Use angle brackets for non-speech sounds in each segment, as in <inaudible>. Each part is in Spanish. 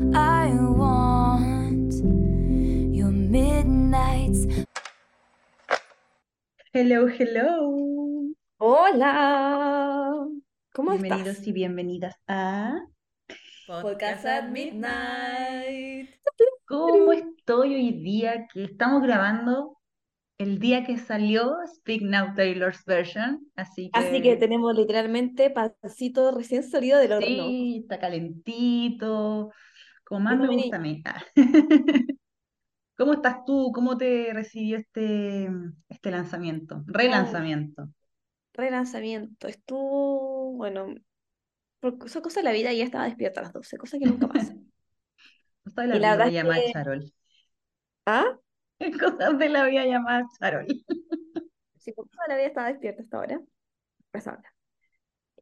I want your midnights. Hello, hello. Hola, ¿cómo Bienvenidos estás? y bienvenidas a Podcast at Midnight. ¿Cómo estoy hoy día? Que estamos grabando el día que salió Speak Now Taylor's version, así que Así que tenemos literalmente pancito recién salido del horno. sí, está calentito, como más me gusta a mí. Ah. <laughs> ¿Cómo estás tú? ¿Cómo te recibió este, este lanzamiento? Relanzamiento. Relanzamiento. Estuvo, bueno, por son cosas de la vida y ya estaba despierta a las 12, cosa que nunca pasa. <laughs> Cosas de la Y vida llamada que- Charol. ¿Ah? <laughs> Cosas de la vida llamada Charol. Sí, por cosas de la vida estaba despierta hasta ahora. Hasta ahora.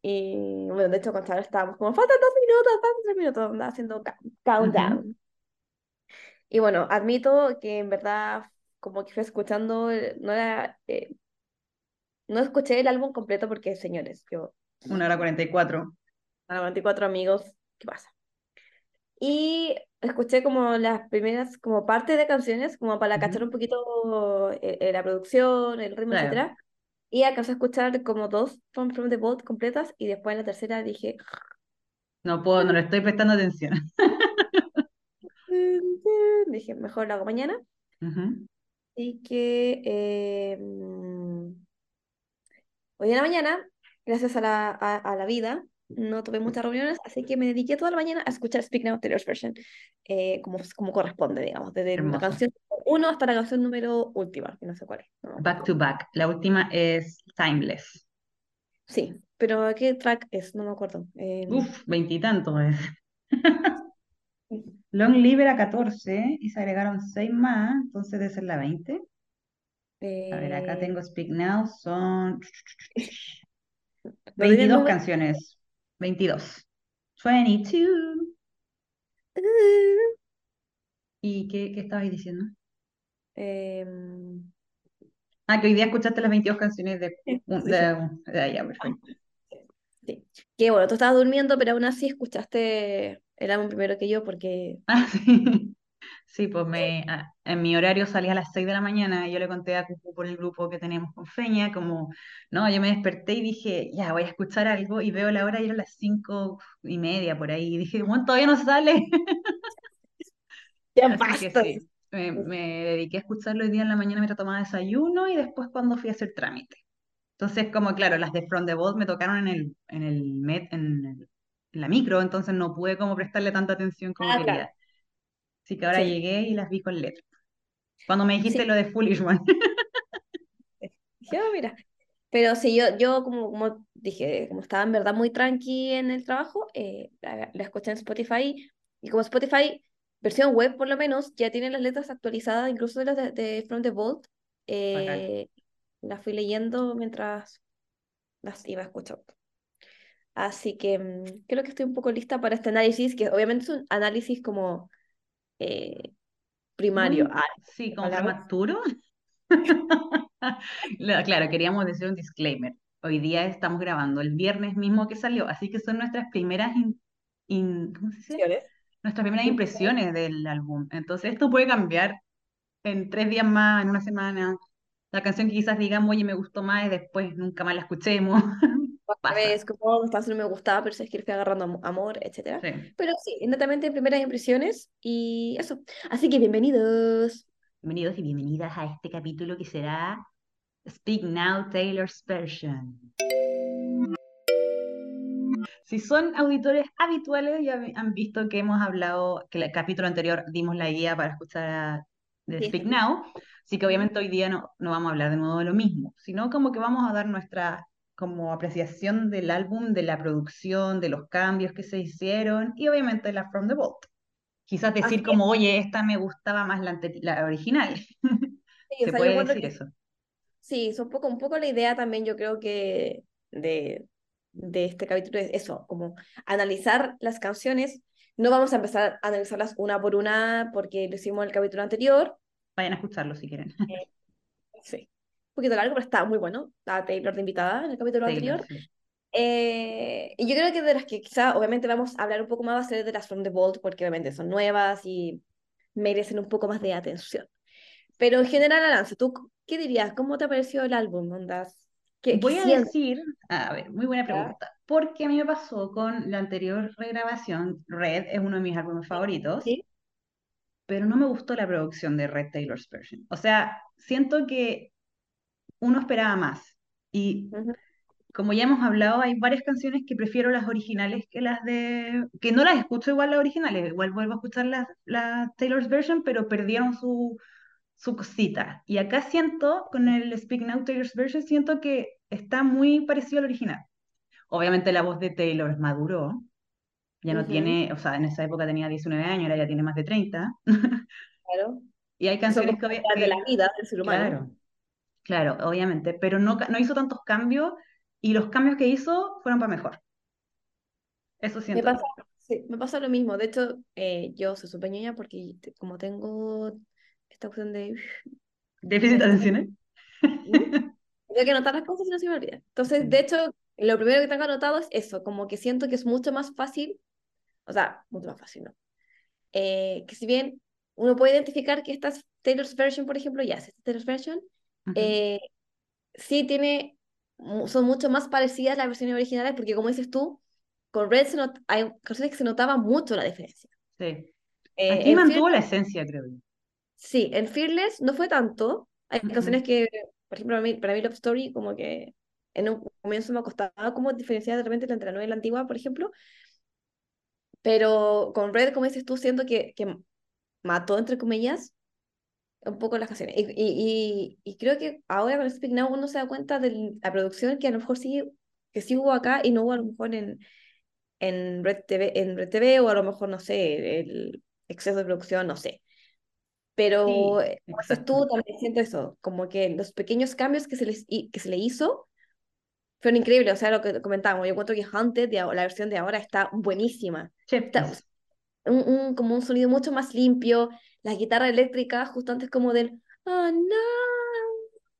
Y bueno, de hecho, con Charo estábamos como, faltan dos minutos, faltan tres minutos, haciendo countdown. Y bueno, admito que en verdad, como que fui escuchando, no era, eh, no escuché el álbum completo porque, señores, yo, Una hora cuarenta y cuatro. a 94 amigos, ¿qué pasa? Y escuché como las primeras, como parte de canciones, como para cachar un poquito eh, eh, la producción, el ritmo, Claro. etcétera. Y alcancé a escuchar como dos From, From the Vault completas y después en la tercera dije, No puedo, no le estoy prestando atención. <laughs> dije, mejor lo hago mañana. Ujú. Así que eh, mm, hoy en la mañana, gracias a la, a, a la vida, no tuve muchas reuniones, así que me dediqué toda la mañana a escuchar Speak Now Taylor's version, eh, como, como corresponde, digamos, desde la canción 1 hasta la canción número última, que no sé cuál es. no Back to back. La última es Timeless. Sí, pero ¿qué track es? No me acuerdo. Eh, Uf, veintitantos es. <laughs> Long Live era 14 y se agregaron 6 más, entonces debe ser la 20. A ver, acá eh, tengo Speak Now, son <laughs> no tiene 22 número- canciones. 22. 22. <laughs> ¿Y qué, qué estabais diciendo? Em, Ah, que hoy día escuchaste las 22 canciones de, Sí, de, perfecto. sí. Que bueno, tú estabas durmiendo, pero aún así escuchaste el álbum primero que yo porque <laughs> Ah, sí. Sí, pues me, en mi horario salía a las 6 de la mañana y yo le conté a Cucu por el grupo que teníamos con Feña, como, no, yo me desperté y dije, ya, voy a escuchar algo y veo la hora y eran las cinco y media por ahí y dije, bueno, todavía no sale. ya <laughs> Así que basta. sí, me, me dediqué a escucharlo hoy día en la mañana mientras tomaba desayuno y después cuando fui a hacer trámite. Entonces, como claro, las de From the Vault me tocaron en el, en el met, en el- en la micro, entonces no pude como prestarle tanta atención como Ah, quería. claro. Así que ahora Sí. llegué y las vi con letra. Cuando me dijiste Sí. lo de Foolish One. "Oh, mira. Pero sí, yo, yo como, como dije, como estaba en verdad muy tranqui en el trabajo, eh, la, la escuché en Spotify y como Spotify, versión web por lo menos, ya tiene las letras actualizadas, incluso de las de, de From the Vault, eh, las fui leyendo mientras las iba escuchando. Así que mm, creo que estoy un poco lista para este análisis, que obviamente es un análisis como eh, primario. Muy- Ah, sí, como prematuro. <laughs> La- Claro, queríamos decir un disclaimer. Hoy día estamos grabando el viernes mismo que salió, así que son nuestras primeras in- in- ¿cómo se dice? Nuestras primeras Impresiones. del álbum. Entonces esto puede cambiar en tres días más, en una semana. La canción que quizás digamos, oye, me gustó más y después nunca más la escuchemos. <laughs> Pasa. vez, como esta no me gustaba, pero es que fui agarrando am- amor, etcétera. Sí. Pero sí, netamente primeras impresiones y eso. Así que bienvenidos. Bienvenidos y bienvenidas a este capítulo que será Speak Now Taylor's Version. Si son auditores habituales, ya han visto que hemos hablado, que el capítulo anterior dimos la guía para escuchar a- de Sí, Speak. Now, así que obviamente hoy día no, no vamos a hablar de nuevo de lo mismo, sino como que vamos a dar nuestra como apreciación del álbum, de la producción, de los cambios que se hicieron y obviamente la From the Vault. Quizás decir Así como, oye, esta me gustaba más la, la original. <laughs> Sí, o Se sea, yo puede decir que eso. sí, es un poco, un poco la idea también, yo creo que de, de este capítulo es eso, como analizar las canciones. No vamos a empezar a analizarlas una por una porque lo hicimos en el capítulo anterior. Vayan a escucharlo si quieren. Sí. Un poquito largo, pero está muy bueno. Estaba Taylor de invitada en el capítulo Taylor, anterior. sí. Eh, y yo creo que de las que quizá, obviamente vamos a hablar un poco más, va a ser de las From the Vault, porque obviamente son nuevas y merecen un poco más de atención. Pero en general, Alanza, ¿tú qué dirías? ¿Cómo te ha parecido el álbum, Ondas? ¿Qué, Voy qué a decir, a ver, muy buena pregunta, porque a mí me pasó con la anterior regrabación, Red es uno de mis álbumes favoritos, ¿Sí? pero no me gustó la producción de Red Taylor's version. O sea, siento que uno esperaba más. Y Ujú. como ya hemos hablado, hay varias canciones que prefiero las originales que las de... que no las escucho igual las originales, igual vuelvo a escuchar las las Taylor's version, pero perdieron su, su cosita. Y acá siento, con el Speak Now Taylor's version, siento que está muy parecido al original. Obviamente la voz de Taylor maduró, ya no Ujú, tiene, o sea, en esa época tenía 19 años, ahora ya tiene más de 30. Claro. <laughs> Y hay Que canciones que, las de la que vida del ser humano. claro, claro, obviamente, pero no, no hizo tantos cambios y los cambios que hizo fueron para mejor. Eso Me siento yo. pasa, sí, me pasa lo mismo. De hecho, eh, yo soy súper ñoña porque como tengo esta opción de... ¿Déficit de atención? eh? ¿Mm? <laughs> Tengo que anotar las cosas y no se me olvida. Entonces, de hecho, lo primero que tengo anotado es eso, como que siento que es mucho más fácil, o sea, mucho más fácil, ¿no? Eh, que si bien uno puede identificar que esta es Taylor's version, por ejemplo, ya, esta es Taylor's version, eh, sí tiene, son mucho más parecidas las versiones originales, porque como dices tú, con Red se not- hay canciones que se notaba mucho la diferencia. Sí. Eh, Aquí mantuvo Fearless, la esencia, creo yo. Sí, en Fearless no fue tanto. Hay Ujú. canciones que, por ejemplo, para mí, para mí Love Story, como que en un comienzo me costaba como diferenciar de repente entre la nueva y la antigua, por ejemplo, pero con Red, como dices tú, siento que, que mató, entre comillas, un poco las canciones. Y, y, y, y creo que ahora con Speak Now uno se da cuenta de la producción que a lo mejor sí, que sí hubo acá y no hubo a lo mejor en, en Red TV, en Red TV o a lo mejor, no sé, el exceso de producción, no sé. Pero, Sí, eh, como dices exacto. tú, también siento eso, como que los pequeños cambios que se, les, que se le hizo fueron increíbles. O sea, lo que comentábamos, yo encuentro que Hunted, de la versión de ahora, está buenísima. Está, Chepis. un, un- como un sonido mucho más limpio, la guitarra eléctrica, justo antes como del, oh no,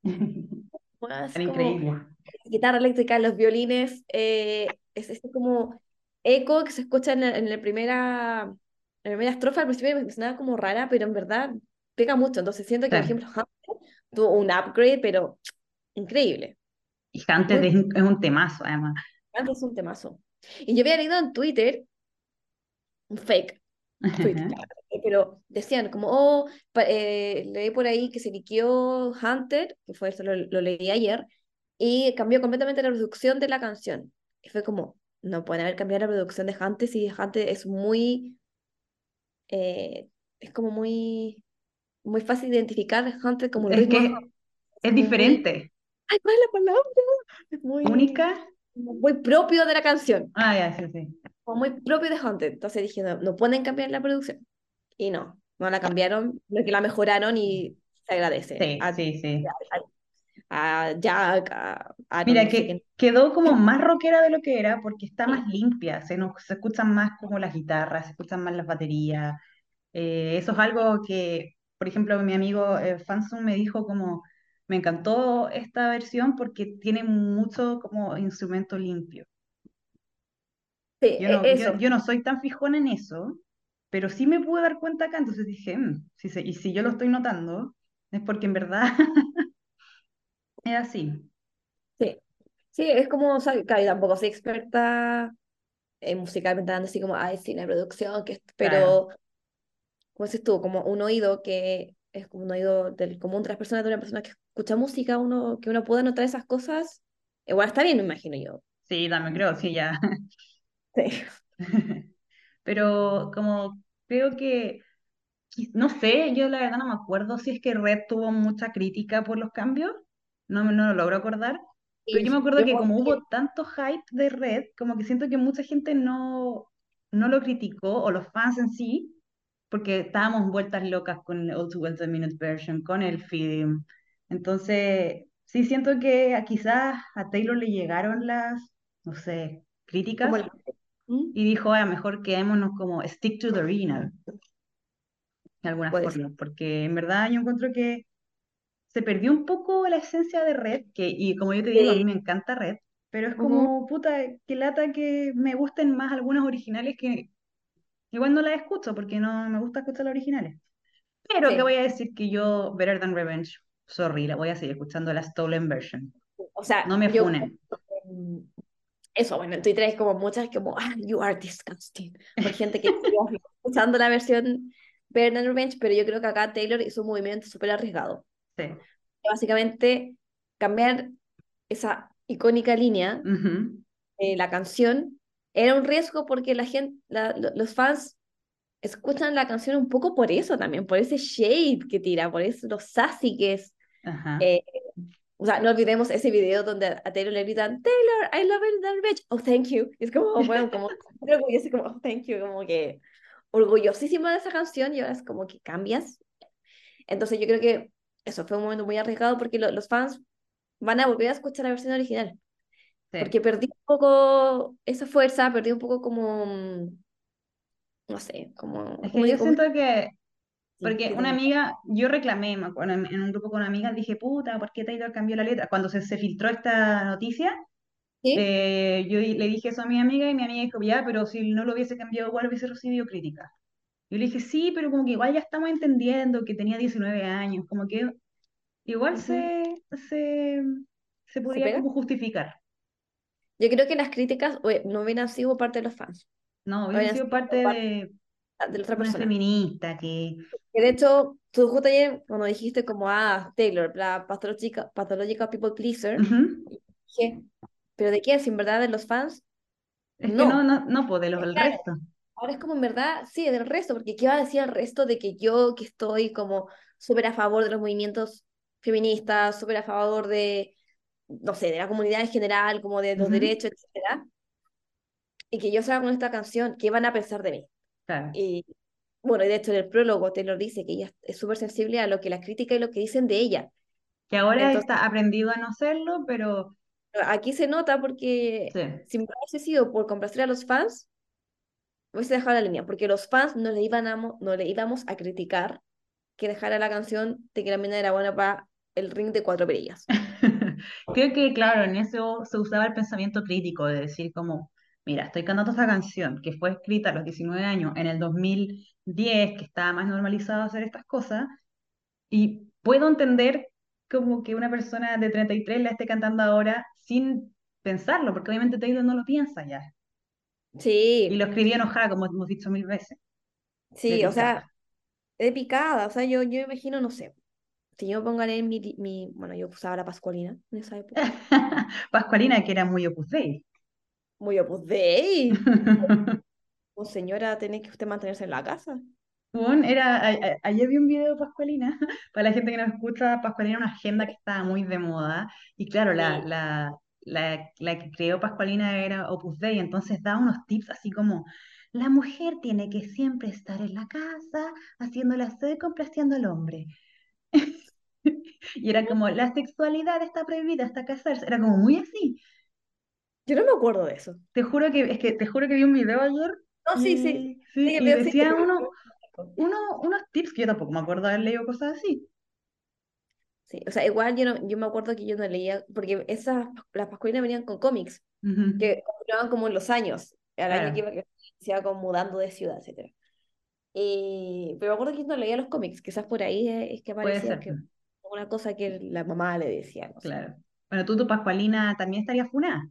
<laughs> más como increíble. guitarra eléctrica, los violines, eh, es este como eco que se escucha en la, en la primera, la primera estrofa, al principio me sonaba como rara, pero en verdad pega mucho, entonces siento que, por Sí. ejemplo, Hunted tuvo un upgrade, pero increíble, Y Hunted muy es, un- es un temazo, además. antes un temazo. Y yo había leído en Twitter, un fake, tweet, claro, pero decían como, oh, eh, leí por ahí que se liqueó Hunter, que fue eso, lo, lo leí ayer, y cambió completamente la producción de la canción. Y fue como, no pueden haber cambiado la producción de Hunter si Hunter es muy, eh, es como muy, muy fácil de identificar Hunter como el Es ritmo que es como muy, diferente. ay, ¿cuál es la palabra? Es muy, Única. muy propio de la canción, Ah, ya, sí, sí. como muy propio de Hunter. Entonces dije, no, no pueden cambiar la producción. Y no, no la cambiaron, que la mejoraron y se agradece. Sí, A, sí, sí. a, a Jack, a Aaron, Mira, no sé que quedó como más rockera de lo que era porque está más limpia, se, nos, se escuchan más como las guitarras, se escuchan más las baterías. Eh, eso es algo que, por ejemplo, mi amigo eh, Fansum me dijo como, me encantó esta versión porque tiene mucho como instrumento limpio. sí, Yo e- no, yo, yo no soy tan fijón en eso, pero sí me pude dar cuenta acá, entonces dije, "Mm, si se- y si yo lo estoy notando, es porque en verdad <laughs> es así. Sí, sí, es como, o sea, claro, yo tampoco soy experta en musicalmente hablando, así como, ay, la producción, que, esto", Claro. pero, como dices tú, como un oído que es como un oído del común las personas, de una persona que escucha música, uno, que uno pueda notar esas cosas, igual está bien, me imagino yo. Sí, también creo, sí, ya. Sí. <laughs> Pero como creo que, no sé, yo la verdad no me acuerdo si es que Red tuvo mucha crítica por los cambios, no, no lo logro acordar, pero yo me acuerdo que como hubo tanto hype de Red, como que siento que mucha gente no, no lo criticó, o los fans en sí, porque estábamos vueltas locas con el All Too Well The Minute version, con el film. Entonces, sí siento que a, quizás a Taylor le llegaron las, no sé, críticas. ¿Mm? y dijo, ah, mejor quedémonos como stick to the original, de alguna Puede ser. forma, porque en verdad yo encuentro que se perdió un poco la esencia de Red, que, y como yo te digo, a mí Sí, me encanta Red, pero es como, puta, que lata que me gusten más algunas originales que igual no las escucho porque no me gusta escuchar las originales. Pero que Sí. voy a decir que yo, Better Than Revenge, sorry, la voy a seguir escuchando la Stolen Version. O sea, No me yo funen. <laughs> eso, bueno, en Twitter es como muchas como, ah, you are disgusting, por gente que sigue escuchando la versión Better Than Revenge, pero yo creo que acá Taylor hizo un movimiento súper arriesgado. Sí. Básicamente, cambiar esa icónica línea Ujú. de la canción era un riesgo porque la gente, la- lo- los fans escuchan la canción un poco por eso también, por ese shade que tira, por eso lo sassy que es. Ajá. Eh, o sea, no olvidemos ese video donde a Taylor le gritan, Taylor, I love it, that bitch. Oh, thank you. Y es como, <laughs> bueno, como, así como, oh, thank you, como que orgullosísima de esa canción y ahora es como que cambias. Entonces yo creo que eso fue un momento muy arriesgado porque lo- los fans van a volver a escuchar la versión original. Sí. Porque perdí un poco esa fuerza, perdí un poco como, mm, no sé, como... Es como que yo digo, siento que, porque que una amiga, yo reclamé, me acuerdo, en un grupo con amigas, dije, puta, ¿por qué Taylor cambió la letra? Cuando se, se filtró esta noticia, eh, yo le dije eso a mi amiga y mi amiga dijo, ya, pero si no lo hubiese cambiado igual hubiese recibido críticas. Yo le dije, sí, pero como que igual ya estamos entendiendo que tenía 19 años, como que igual se, se, se podía como justificar. Yo creo que las críticas eh, no hubieran sido parte de los fans, No, hubiera hubieran sido sido parte parte de de la otra una persona. feminista que... Que de hecho, tú justo ayer, cuando dijiste como, ah, Taylor, la pathological, pathological people pleaser, Ujú. dije, ¿pero de quién? Si en verdad de los fans, Es que no. no, no, no, pues de los del Claro. resto. Ahora es como en verdad, sí, del resto, porque ¿qué va a decir el resto de que yo, que estoy como súper a favor de los movimientos feministas, súper a favor de, no sé, de la comunidad en general, como de los Ujú. derechos, etcétera, y que yo salga con esta canción, ¿qué van a pensar de mí? Claro. Y bueno, de hecho en el prólogo Taylor dice que ella es súper sensible a lo que la crítica y lo que dicen de ella. Que ahora Entonces, está aprendido a no serlo, pero aquí se nota porque sí. si me hubiese sido por complacer a los fans, hubiese dejado la línea, porque los fans no le, iban a, no le íbamos a criticar que dejara la canción de que la mina era buena para el ring de cuatro perillas. <laughs> Creo que, claro, en eso se usaba el pensamiento crítico de decir como, mira, estoy cantando esta canción que fue escrita a los 19 años en el 2010, que estaba más normalizado hacer estas cosas, y puedo entender como que una persona de 33 la esté cantando ahora sin pensarlo, porque obviamente Taylor no lo piensa ya. Y Sí, lo escribió enojada, como hemos dicho mil veces, sí, o sea, de picada, o sea, yo, yo imagino, no sé, si yo pongo a leer mi, mi, bueno, yo usaba la Pascualina en esa época, <laughs> Pascualina, que era muy Opus Dei. muy opus dei, <laughs> como señora, tiene que usted mantenerse en la casa. Bueno, era, a- a- ayer vi un video de Pascualina, <laughs> para la gente que nos escucha, Pascualina era una agenda que estaba muy de moda, y claro, la, Sí. la, la, la que creó Pascualina era Opus Dei, entonces daba unos tips así como, la mujer tiene que siempre estar en la casa, haciendo la y complaciendo al hombre. <laughs> Y era como, la sexualidad está prohibida hasta casarse, era como muy así. Yo no me acuerdo de eso. Te juro que, es que te juro que vi un video ayer, No, sí, sí, y, sí, sí, y pero sí, decía uno, uno, unos tips que yo tampoco me acuerdo haber leído cosas así. Sí, o sea, igual yo, no, yo me acuerdo que yo no leía, porque esas, las pascualinas venían con cómics, Ujú, que continuaban como en los años, al año que iba, se iba como mudando de ciudad, etcétera. Y, pero me acuerdo que yo no leía los cómics, quizás por ahí es, que aparecía que una cosa que la mamá le decía, no sé. claro. Bueno, tú, tu Pascualina, también estaría funada.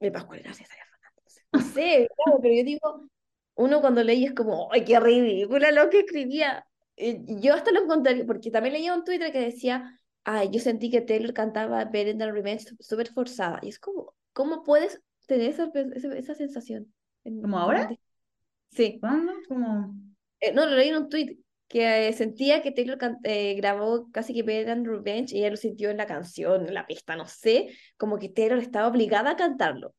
Mi pascualina sí estaría fanándose. No sé, claro, pero yo digo, uno cuando leí es como, ¡ay, qué ridícula lo que escribía! Y yo hasta lo encontraría, porque también leía un Twitter que decía, ay, yo sentí que Taylor cantaba Better Than Revenge súper forzada. Y es como, ¿cómo puedes tener esa, esa, esa sensación? En ¿Como ahora? 20? Sí. ¿Cuándo? Como... Eh, no, lo leí en un tweet que eh, sentía que Taylor eh, grabó casi que Better Than Revenge y ella lo sintió en la canción, en la pista, no sé, como que Taylor estaba obligada a cantarlo.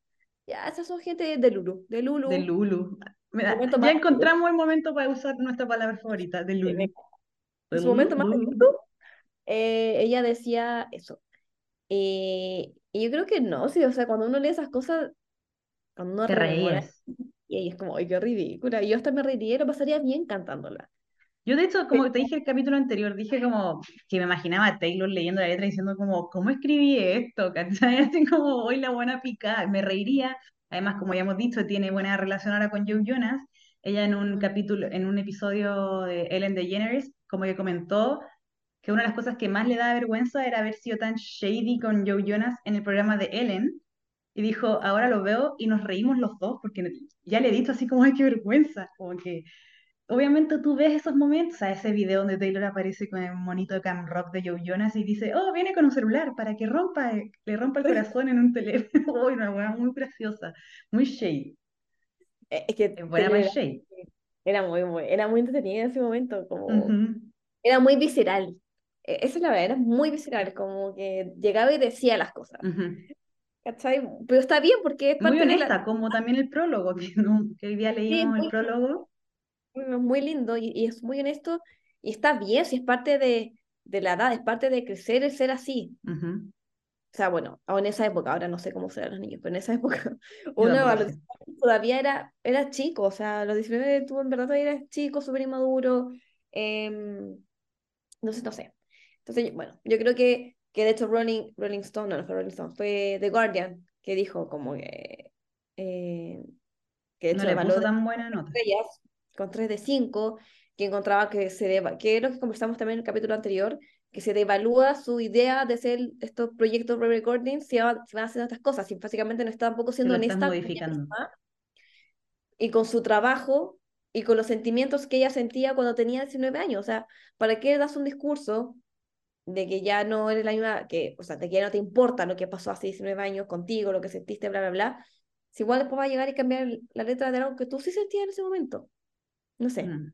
Ya, esas son gente de Lulu, de Lulu. De Lulu. Mira, ya encontramos el momento para usar nuestra palabra favorita, de Sí, me- Lulu. De En su momento más. Lulu, eh, ella decía eso. Eh, y yo creo que no, sí, o sea, cuando uno lee esas cosas, cuando uno Te reías. y es como, ay, qué ridícula. Y yo hasta me reiría y lo pasaría bien cantándola. Yo de hecho, como te dije el capítulo anterior, dije como que me imaginaba a Taylor leyendo la letra diciendo como, ¿cómo escribí esto? <laughs> ¿Cachai? Así como, hoy la buena picada, me reiría. Además, como ya hemos dicho, tiene buena relación ahora con Joe Jonas. Ella en un capítulo, en un episodio de Ellen DeGeneres, como que comentó que una de las cosas que más le da vergüenza era haber sido tan shady con Joe Jonas en el programa de Ellen. Y dijo, ahora lo veo y nos reímos los dos porque ya le he dicho así como, ay, qué vergüenza. Como que obviamente tú ves esos momentos, a ese video donde Taylor aparece con el monito de Cam Rock de Joe Jonas y dice, oh, viene con un celular para que rompa, le rompa el corazón en un teléfono. <laughs> Uy, una hueá muy graciosa, muy shady. Eh, Es que buena el shade. era muy, muy, era muy entretenida en ese momento, como Ujú, era muy visceral. Eh, Esa es la verdad, era muy visceral, como que llegaba y decía las cosas, ujú. ¿cachai? Pero está bien porque es Muy parte de la... honesta, como también el prólogo, que, no- que hoy día Sí, leímos el muy, prólogo. Muy lindo y, y es muy honesto y está bien si es parte de, de la edad, es parte de crecer el ser así. O sea, bueno, en esa época, ahora no sé cómo serán los niños, pero en esa época <laughs> uno a tampoco los sé. 19 años todavía era, era chico, o sea, a los 19 tú en verdad todavía eras chico, súper inmaduro, em, entonces no sé. Entonces, bueno, yo creo que, que de hecho Rolling, Rolling Stone, no, no fue Rolling Stone, fue The Guardian, que dijo como que, eh, que de No hecho le evaluó puso tan buena nota. estrellas con 3 de 5, que encontraba que se deba, que es lo que conversamos también en el capítulo anterior, que se devalúa su idea de hacer estos proyectos re-recording si, va- si van haciendo estas cosas, si básicamente no está tampoco siendo honesta modificando. y con su trabajo y con los sentimientos que ella sentía cuando tenía 19 años. O sea, ¿para qué das un discurso de que ya no eres la misma, que, o sea, de que ya no te importa lo que pasó hace 19 años contigo, lo que sentiste, bla, bla, bla? Si igual después va a llegar y cambiar la letra de algo que tú sí sentías en ese momento. No sé. Mm.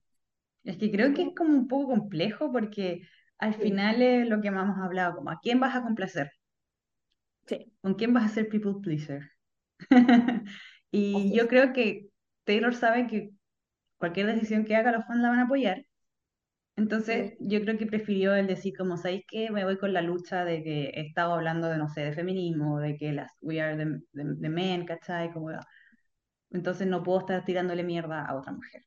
Es que creo que es como- un poco complejo porque al Sí, final es lo que hemos hablado, como a quién vas a complacer, sí, con quién vas a ser people pleaser. <laughs> Y yo creo que Taylor sabe que cualquier decisión que haga los fans la van a apoyar. Entonces yo creo que prefirió el decir como, ¿sabéis qué? Me voy con la lucha de que he estado hablando de, no sé, de feminismo, de que las we are the, the- the men, ¿cachai? Como, entonces no puedo estar tirándole mierda a otra mujer.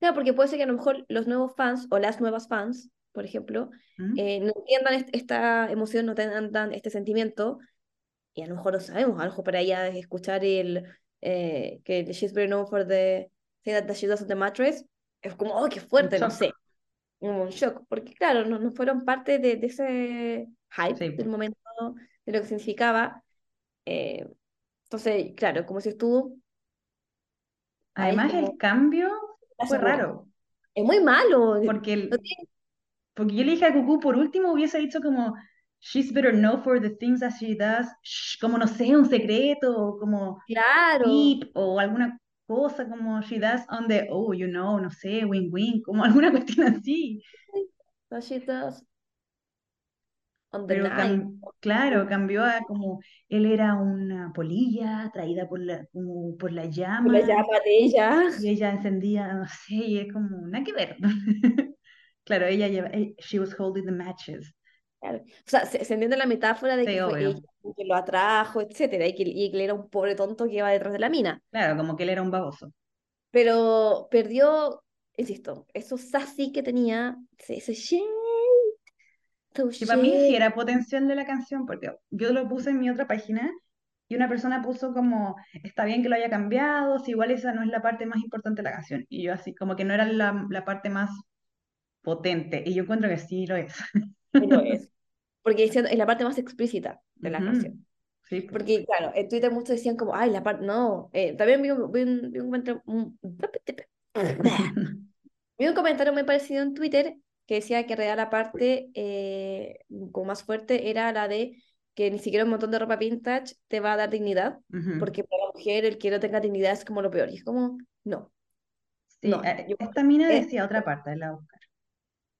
Claro, porque puede ser que a lo mejor los nuevos fans o las nuevas fans, por ejemplo, ¿Mm? eh, no entiendan est- esta emoción, no tengan este sentimiento, y a lo mejor lo sabemos, a lo mejor para ella escuchar el eh, que she's very known for the thing that she does on the mattress, es como, oh, qué fuerte, no sé, como un shock, porque claro, no, no fueron parte de, de ese hype Sí, del momento, de lo que significaba. eh, entonces, claro, como si tú, ahí es Además como, el cambio fue segura. raro, Es muy malo, porque, no el- porque yo le dije a Cucú, por último hubiese dicho como, she's better known for the things that she does, shh, como no sé, un secreto, como claro. o alguna cosa como she does on the, oh, you know, no sé, wing wing, como alguna <laughs> cuestión así. That she does on the Pero night. claro, cambió a como él era una polilla atraída por la, como por la La llama llama de ella. y ella encendía, no sé, y es como, nada que ver. <laughs> Claro, ella lleva, eh, she was holding the matches. Claro. O sea, se, se entiende la metáfora de Sí, que fue ella que lo atrajo, etcétera, y que, y que él era un pobre tonto que iba detrás de la mina. Claro, como que él era un baboso. Pero perdió, insisto, eso sassy que tenía, ese, ese Que para mí sí era potencial de la canción, porque yo lo puse en mi otra página y una persona puso como, está bien que lo haya cambiado, si igual esa no es la parte más importante de la canción. Y yo así, como que no era la, la parte más potente. Y yo encuentro que sí lo es. Y lo es. <laughs> Porque es es la parte más explícita de la Ujú. canción. Sí, pues. Porque, claro, en Twitter muchos decían como, ay, la parte, no. Eh, también vi un, vi un, vi un comentario, un- <laughs> <laughs> vi un comentario muy parecido en Twitter que decía que en realidad la parte eh, como más fuerte era la de que ni siquiera un montón de ropa vintage te va a dar dignidad, Ujú. porque para la mujer el que no tenga dignidad es como lo peor. Y es como, no, Sí, no. eh, Yo, esta mina es- decía otra parte, la Oscar.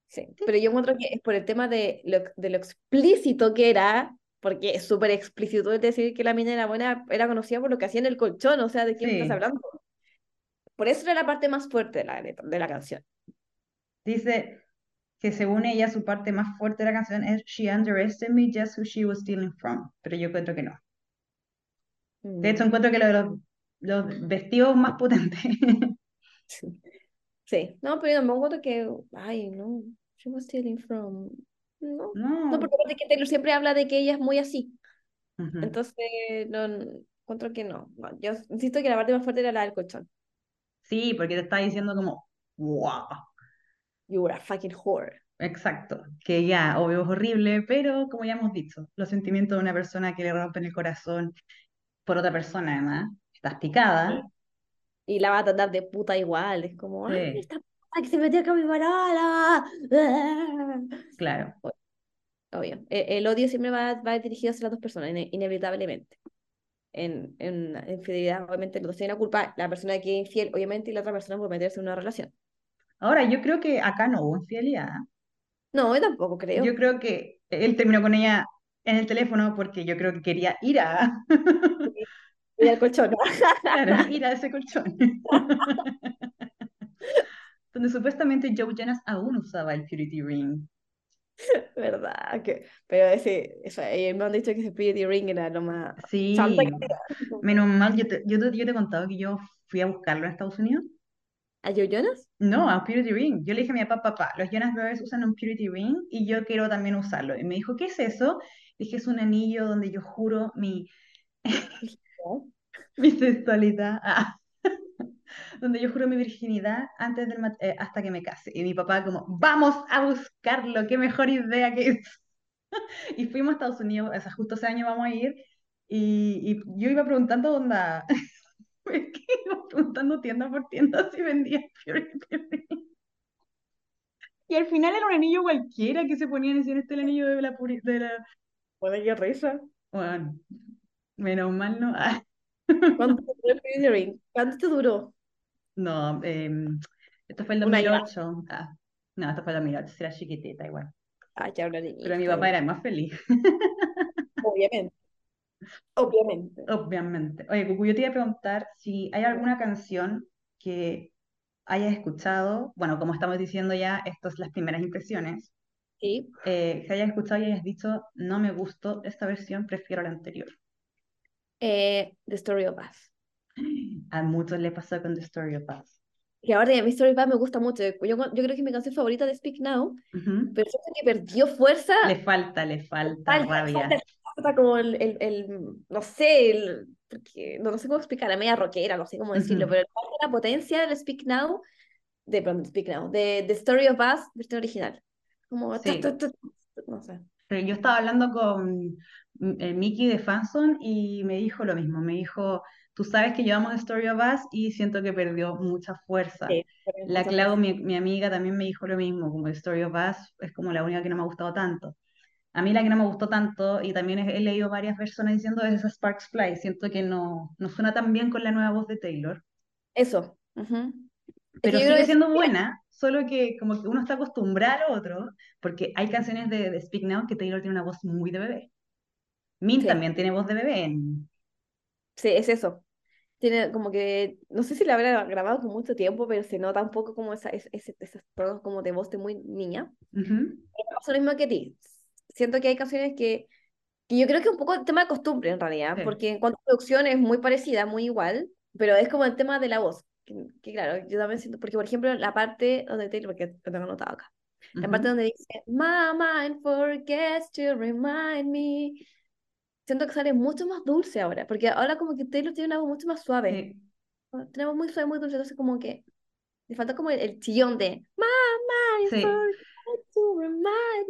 sí, pero yo encuentro que es por el tema de lo, de lo explícito que era, porque es súper explícito el decir que la mina era buena, era conocida por lo que hacía en el colchón, o sea, ¿de quién estás Sí, hablando? Por eso era la parte más fuerte de la, de la canción. dice que según ella su parte más fuerte de la canción es She underestimated me just who she was stealing from, pero yo encuentro que no. De hecho, Mm. encuentro que lo de los, los vestidos más potentes. <laughs> Sí. Sí, no, pero yo me acuerdo que, ay, no, she was stealing from, no, no, No. porque aparte que Taylor siempre habla de que ella es muy así, Ujú. entonces, no, no, encuentro que no, No, yo insisto que la parte más fuerte era la del colchón, Sí, porque te está diciendo como, wow. You were a fucking whore, Exacto, que ya, obvio es horrible, pero como ya hemos dicho, los sentimientos de una persona que le rompen el corazón por otra persona, además, estás picada. y la va a tratar de puta igual, es como, ay, Sí. esta puta que se metió acá a mi banana, <laughs> Claro, obvio, e- el odio siempre va, va dirigido hacia las dos personas, ine- inevitablemente. En, en una infidelidad, obviamente, los dos tienen la culpa, la persona que es infiel, obviamente, y la otra persona por meterse en una relación. Ahora yo creo que acá no hubo infidelidad. No, yo tampoco creo. Yo creo que él terminó con ella en el teléfono porque yo creo que quería ir a, <laughs> Y al colchón. <laughs> claro, ir a ese colchón. <laughs> Donde supuestamente Joe Jonas aún usaba el Purity Ring. ¿Verdad? Que, pero ese, eso, me han dicho que ese Pretty Ring era lo más Sí, menos mal, yo te, yo te, yo te he contado que yo fui a buscarlo en Estados Unidos. ¿A Joe Jonas? No, a Purity Ring. Yo le dije a mi papá, papá, los Jonas Brothers usan un Purity Ring y yo quiero también usarlo. Y me dijo, ¿qué es eso? Dije, es un anillo donde yo juro mi, <laughs> mi sexualidad, ah, <laughs> donde yo juro mi virginidad antes del eh, hasta que me case. Y mi papá como, vamos a buscarlo, qué mejor idea que es. <laughs> Y fuimos a Estados Unidos, o sea, justo ese año vamos a ir. Y, y yo iba preguntando dónde, es que iba preguntando tienda por tienda si Ring. Y al final era un anillo cualquiera que se ponían y decían, este es el anillo de la puri- de la... Bueno, qué risa. Bueno, menos mal no. Ah, ¿Cuánto te duró el Pretty Ring? ¿Cuánto te duró? no, em, esto fue el Un año. 2008. Ah, no, esto fue el 2008, era chiquitita igual. Ah, ya Pero mi papá era más feliz, Obviamente. Obviamente. obviamente. Oye, Cucu, yo te iba a preguntar si hay alguna canción que hayas escuchado, bueno, como estamos diciendo ya, estas son las primeras impresiones, Sí. eh, que hayas escuchado y hayas dicho, no me gustó esta versión, prefiero la anterior. Eh, The Story of Us. <gasps> A muchos les pasó con The Story of Us. Que ahora mi Story of Us me gusta mucho. Yo, yo creo que es mi canción favorita de Speak Now, Ujú. pero siento que perdió fuerza. Le falta, le falta falta, rabia. falta, falta como el, el, el- no sé, el, porque, no, no sé cómo explicar, la media rockera, no sé cómo decirlo, Ujú. pero falta la potencia del Speak Now, de, perdón, Speak Now, de The Story of Us, versión original. Como, Sí. tu, tu, tu, no sé. Pero yo estaba hablando con mm, el Mickey de Fanson y me dijo lo mismo. Me dijo, tú sabes que llevamos The Story of Us y siento que perdió mucha fuerza. Sí, pero La Clau, mi, mi amiga, también me dijo lo mismo, como The Story of Us es como la única que no me ha gustado tanto. A mí la que no me gustó tanto, y también he, he leído varias personas diciendo, es esa Sparks Fly. Siento que no, no suena tan bien con la nueva voz de Taylor. Eso. ujú. Es Pero que sigue que siendo buena, solo que como que uno está acostumbrado a otro, porque hay canciones de, de Speak Now que Taylor tiene una voz muy de bebé. Min Sí. también tiene voz de bebé. en- Sí, es eso. Tiene como que, no sé si la habrá grabado con mucho tiempo, pero se nota un poco como esa, ese, esos tonos como de voz de muy niña. Me pasa lo mismo que a ti. Siento que hay canciones que, que yo creo que es un poco el tema de costumbre en realidad, Sí. porque en cuanto a producción es muy parecida, muy igual, pero es como el tema de la voz. Que, que claro, yo también siento, porque por ejemplo, la parte donde Taylor, porque lo tengo anotado acá, la parte donde dice, My mind forgets to remind me. Siento que sale mucho más dulce ahora, porque ahora como que Taylor tiene una voz mucho más suave. Sí. Tenemos muy suave, muy dulce, entonces como que le falta como el, el chillón de mind Sí. forgets.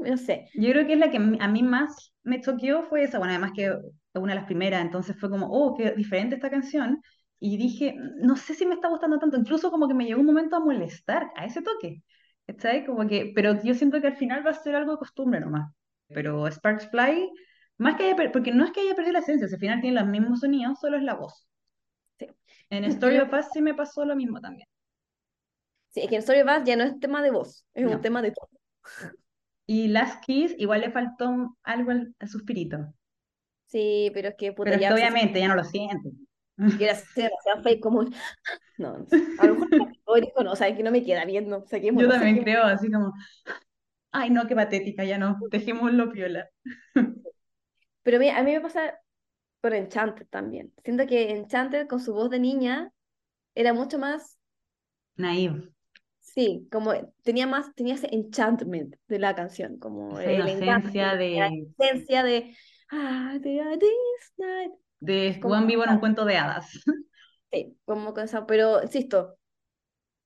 No sé. Yo creo que es la que a mí más me choqueó fue esa, bueno, además que es una de las primeras, entonces fue como, oh, qué diferente esta canción, y dije, no sé si me está gustando tanto, incluso como que me llegó un momento a molestar a ese toque, ¿cachai? Como que, pero yo siento que al final va a ser algo de costumbre nomás, pero Sparks Fly, más que haya, porque no es que haya perdido la esencia, al final tiene los mismos sonidos, solo es la voz. Sí. En Story of Us sí me pasó lo mismo también. Sí, es que en Story of Us ya no es tema de voz, es No. un tema de todo. Y Last Kiss igual le faltó algo al, al suspirito, Sí, pero es que puta, pero ya se- obviamente ya no lo siento. <laughs> y era demasiado fake como no, no sé. A lo mejor hoy dijo, no, o sea, que no me queda no, saquémoslo, Yo también creo, así como, ay no, qué patética, ya no, dejémoslo piola. <laughs> Pero mira, a mí me pasa con Enchanted también. Siento que Enchanted con su voz de niña era mucho más, Naive. Sí, como tenía más, tenía ese enchantment de la canción, como Esa el inocencia la de, esencia de ah, the- ah, this night. de Como, Juan vivo en un cuento de hadas. <laughs> sí, como con esa, pero insisto,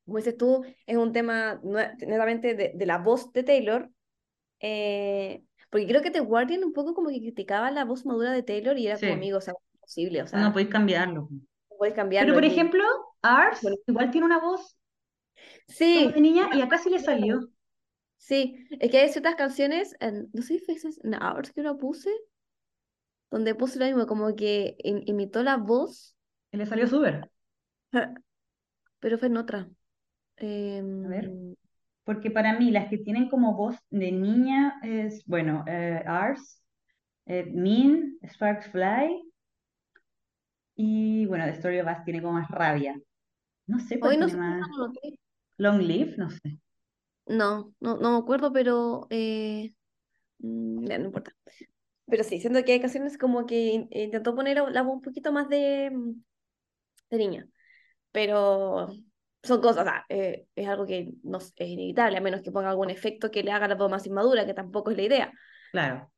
como dices tú, es un tema netamente de, de la voz de Taylor, eh, porque creo que The Guardian un poco como que criticaba la voz madura de Taylor y era como, Sí, amigo, o sea, imposible, o no sea, podéis cambiarlo. no Pero cambiarlo. por es muy- ejemplo, Ars bueno, igual tiene una voz como de Sí, niña y acá sí le salió. sí, es que hay ciertas canciones, en- no sé si fue en Hours que lo puse, donde puse lo mismo, como que im- imitó la voz, Y le salió súper. pero fue en otra. A ver. Em, Porque para mí las que tienen como voz de niña es, bueno, eh, Ars, eh, Mean, Sparks Fly y bueno, The Story of Us tiene como más rabia. No sé cuál hoy no sé, más. Long Live, no sé. No, no, no me acuerdo, pero eh, mm, ya, no importa. Pero sí, siento que hay canciones como que in- intentó poner la voz un poquito más de, mm, de niña, pero son cosas, o sea, eh, es algo que no es inevitable, a menos que ponga algún efecto que le haga la voz más inmadura, que tampoco es la idea. Claro,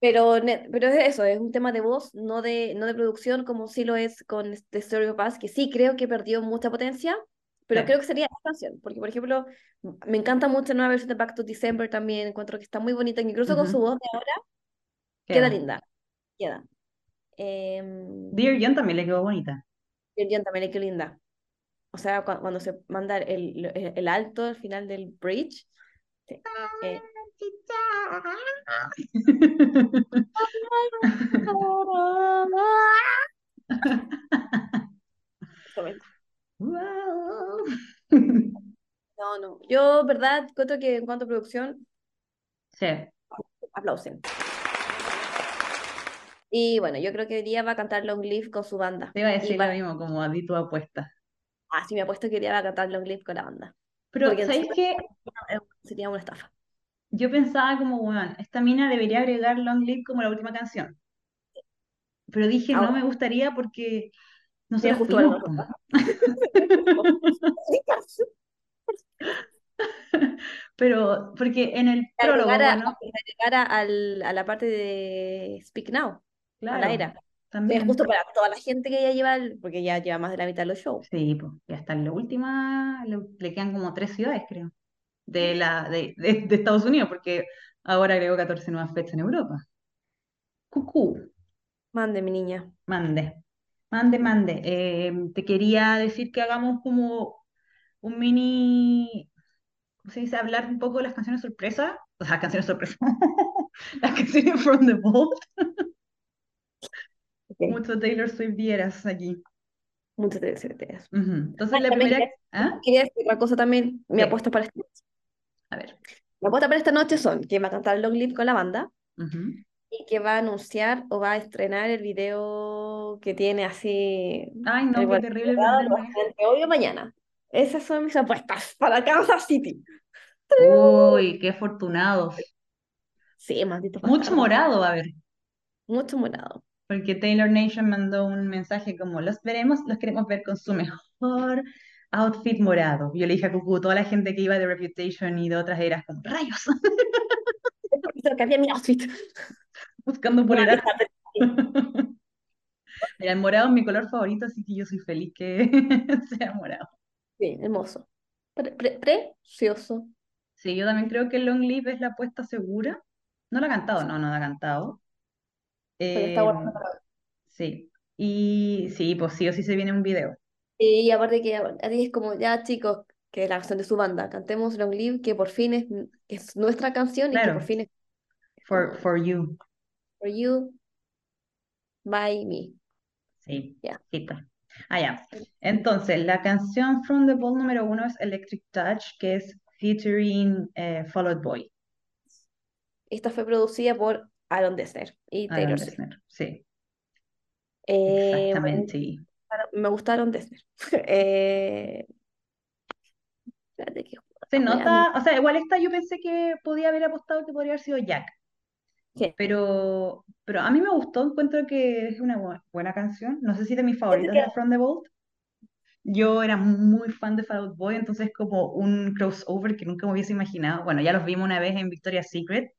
Pero, pero es eso, es un tema de voz, no de, no de producción, como sí lo es con The Story of Us, que sí creo que perdió mucha potencia, pero sí. creo que sería esta canción, porque por ejemplo, me encanta mucho la nueva versión de Back to December también, encuentro que está muy bonita, incluso con su voz de ahora, queda Queda. linda, queda. Em, Dear John también le quedó bonita. el Jan también le quedó linda. O sea, cua- cuando, se manda el, el, el alto al final del bridge, sí, eh. <laughs> <laughs> Wow. No, no. Yo, verdad, encuentro que en cuanto a producción, Sí, aplausen. Y bueno, yo creo que hoy día va a cantar Long Live con su banda. te iba a decir lo mismo, como a ti tu apuesta. ah, sí, me apuesto que hoy día va a cantar Long Live con la banda. Pero, Porque ¿sabéis si qué? sería una estafa. Yo pensaba como, bueno, esta mina debería agregar Long Live como la última canción. Pero dije, no me gustaría porque sería nosotros justo po. nosotros. <laughs> Pero, porque en el <laughs> prólogo, Agregar, a, bueno, agregar a, al- a la parte de Speak Now, a la claro, era. También. justo para toda la gente que ya lleva, el- porque ya lleva más de la mitad de los shows. Sí, pues, ya está en la última, le, le quedan como tres ciudades, creo, de, la, de, de, de Estados Unidos, porque ahora agregó 14 nuevas fechas en Europa. Cucú, Mande, mi niña. mande, mande, mande. Eh, te quería decir que hagamos como un mini, ¿cómo se dice? Hablar un poco de las canciones sorpresa, o sea, canciones sorpresa, <laughs> las canciones from the vault. <laughs> Ok, Mucho Taylor Swift vieras aquí. muchas gracias. Ujú. Entonces Ah, la también primera, quería, ¿ah? quería decir otra cosa también, mi apuesta para esta noche. A ver. Mi apuesta para esta noche son que va a cantar Long Live con la banda Ujú. Y que va a anunciar o va a estrenar el video que tiene así Ay, no, qué terrible entre hoy o mañana. Esas son mis apuestas para Kansas City. Uy, qué afortunados. Sí, malditos Mucho morado a haber, Mucho morado. porque Taylor Nation mandó un mensaje como, los veremos, los queremos ver con su mejor outfit morado. Yo le dije a Cucu, toda la gente que iba de Reputation y de otras eras, como, rayos, <laughs> Porque cambié mi outfit. Buscando poleras. <laughs> lista, Mira, el morado es mi color favorito, así que yo soy feliz que <laughs> sea morado. Sí, hermoso. Pre- pre- precioso. Sí, yo también creo que Long Live es la apuesta segura. No la ha cantado, no, no la ha cantado. Pero está bueno. sí, y sí, pues sí o sí se viene un video. Y aparte que así es como, ya chicos, que es la canción de su banda, cantemos Long Live, que por fin es, es nuestra canción y que por fin es for, for you. For You, by me. Sí, Ya. sí, pues. Ah, ya. Entonces, la canción From the Ball número uno es Electric Touch, que es featuring eh, Fall Out Boy, Esta fue producida por Aaron Dessner y Aaron Taylor Swift. Dessner. Sí, Eh, me exactamente. gustaron, me gustaron Dessner. <laughs> Eh, espérate que Se nota, o sea, igual esta yo pensé que podía haber apostado que podría haber sido Jack, Sí. pero, pero a mí me gustó, encuentro que es una bu- buena canción. No sé si de mis favoritas de From the Vault. yo era muy fan de Fall Out Boy, entonces como un crossover que nunca me hubiese imaginado. Bueno, ya los vimos una vez en Victoria's Secret,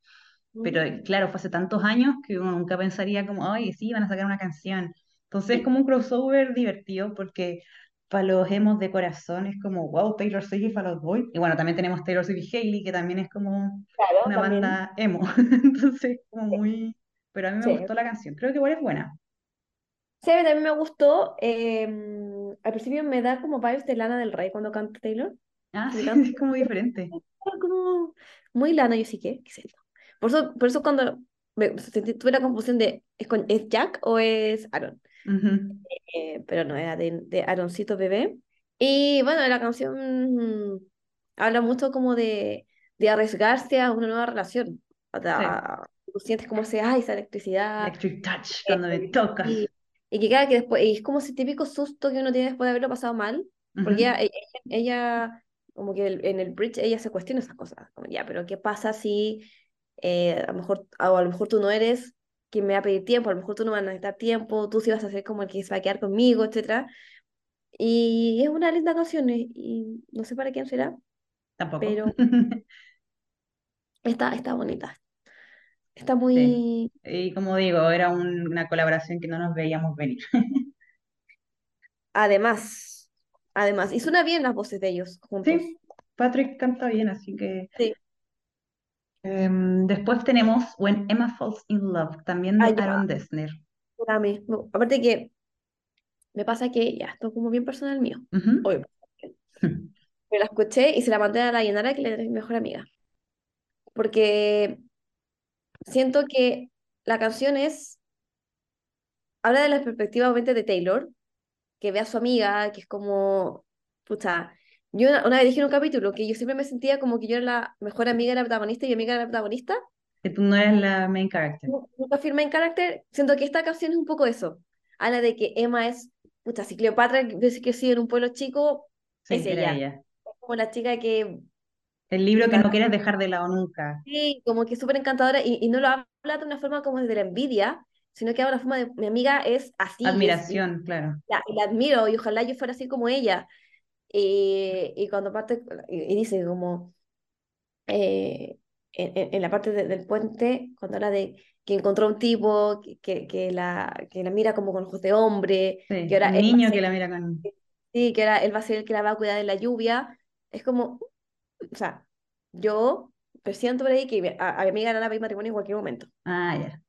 pero Mm. claro, fue hace tantos años que uno nunca pensaría como, ay, sí, van a sacar una canción. Entonces es como un crossover divertido porque para los emos de corazón es como, wow, Taylor Swift y Fall Out Boy. Y bueno, también tenemos Taylor Swift y Hailey, que también es como Claro, una también. banda emo. <laughs> Entonces, como muy... Pero a mí me Sí. gustó la canción, creo que igual es buena. Sí, a mí también me gustó. eh, al principio me da como vibes de Lana del Rey cuando canta Taylor. Ah, sí, canta <laughs> es como diferente. <laughs> como muy Lana, yo sí que, ¿qué es esto? Por eso, por eso cuando me, tuve la confusión de ¿es, con- ¿es Jack o es Aaron? Ujú. Eh, pero no, era de, de Aaroncito bebé. Y bueno, la canción habla mucho como de, de arriesgarse a una nueva relación. O sea, Sí. tú sientes como ese, ay, esa electricidad. Electric Touch, eh, cuando me tocas. y, y que claro, que después, y es como ese típico susto que uno tiene después de haberlo pasado mal. Porque Ujú. ella, ella, ella, como que en el bridge ella se cuestiona esas cosas. Como, ya, pero ¿qué pasa si eh, a lo mejor, o a lo mejor tú no eres quien me va a pedir tiempo, a lo mejor tú no vas a necesitar tiempo, tú sí vas a ser como el que se va a quedar conmigo, etcétera Y es una linda canción y, y no sé para quién será, Tampoco. pero <laughs> está, está bonita. Está Sí. muy... Y como digo, era un- una colaboración que no nos veíamos venir. <laughs> Además, además, y suena bien las voces de ellos juntos. Sí, Patrick canta bien, así que... Sí. Em, después tenemos When Emma Falls in Love, también Ah, de ya, Aaron Dessner. No, Aparte que me pasa que ya, esto es como bien personal mío. Ujú. Obvio. Me la escuché y se la mandé a la Yanara, que es mi mejor amiga. Porque siento que la canción es, habla de la perspectiva obviamente de Taylor, que ve a su amiga, que es como, pucha, yo una, una vez dije en un capítulo que yo siempre me sentía como que yo era la mejor amiga de la protagonista y mi amiga era la protagonista. Que tú no eres la main character. Nu- Nunca firmé en carácter. Siento que esta canción es un poco eso. Habla de que Emma es, pucha, si Cleopatra dice que sí en un pueblo chico, Sí, es ella. ella. Como la chica que El libro que no quieres dejar de lado nunca. Sí, como que súper encantadora y, y no lo habla de una forma como desde la envidia, sino que habla de una forma de mi amiga es así, y, es, Admiración, claro. la, la admiro y ojalá yo fuera así como ella. Y, y cuando parte, y, y dice como, eh, en, en- la parte de- del puente, cuando habla de que encontró un tipo que, que, que la, que la mira como con ojos de hombre, Sí, que ahora un niño ser, que la mira con... sí, que ahora él va a ser el que la va a cuidar en la lluvia, es como, o sea, yo presiento por ahí que a, a mi amiga le van a pedir matrimonio en cualquier momento. Ah, ya.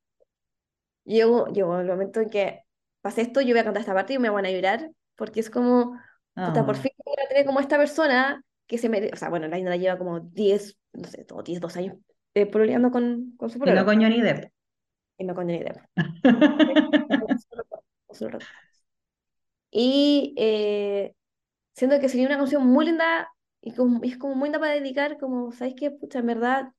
Llegó, llegó el momento en que pase esto, yo voy a cantar esta parte y me van a llorar, porque es como, puta, por Oh, fin voy a tener como esta persona que se merece, o sea, bueno, la Inda lleva como 10, no sé, todo 10, 12 años eh, pololeando con, con su Y no con Johnny Depp. y no con Johnny Depp. Y eh, siento que sería una canción muy linda y como, es como muy linda para dedicar, como, ¿sabes qué? Pucha, en verdad,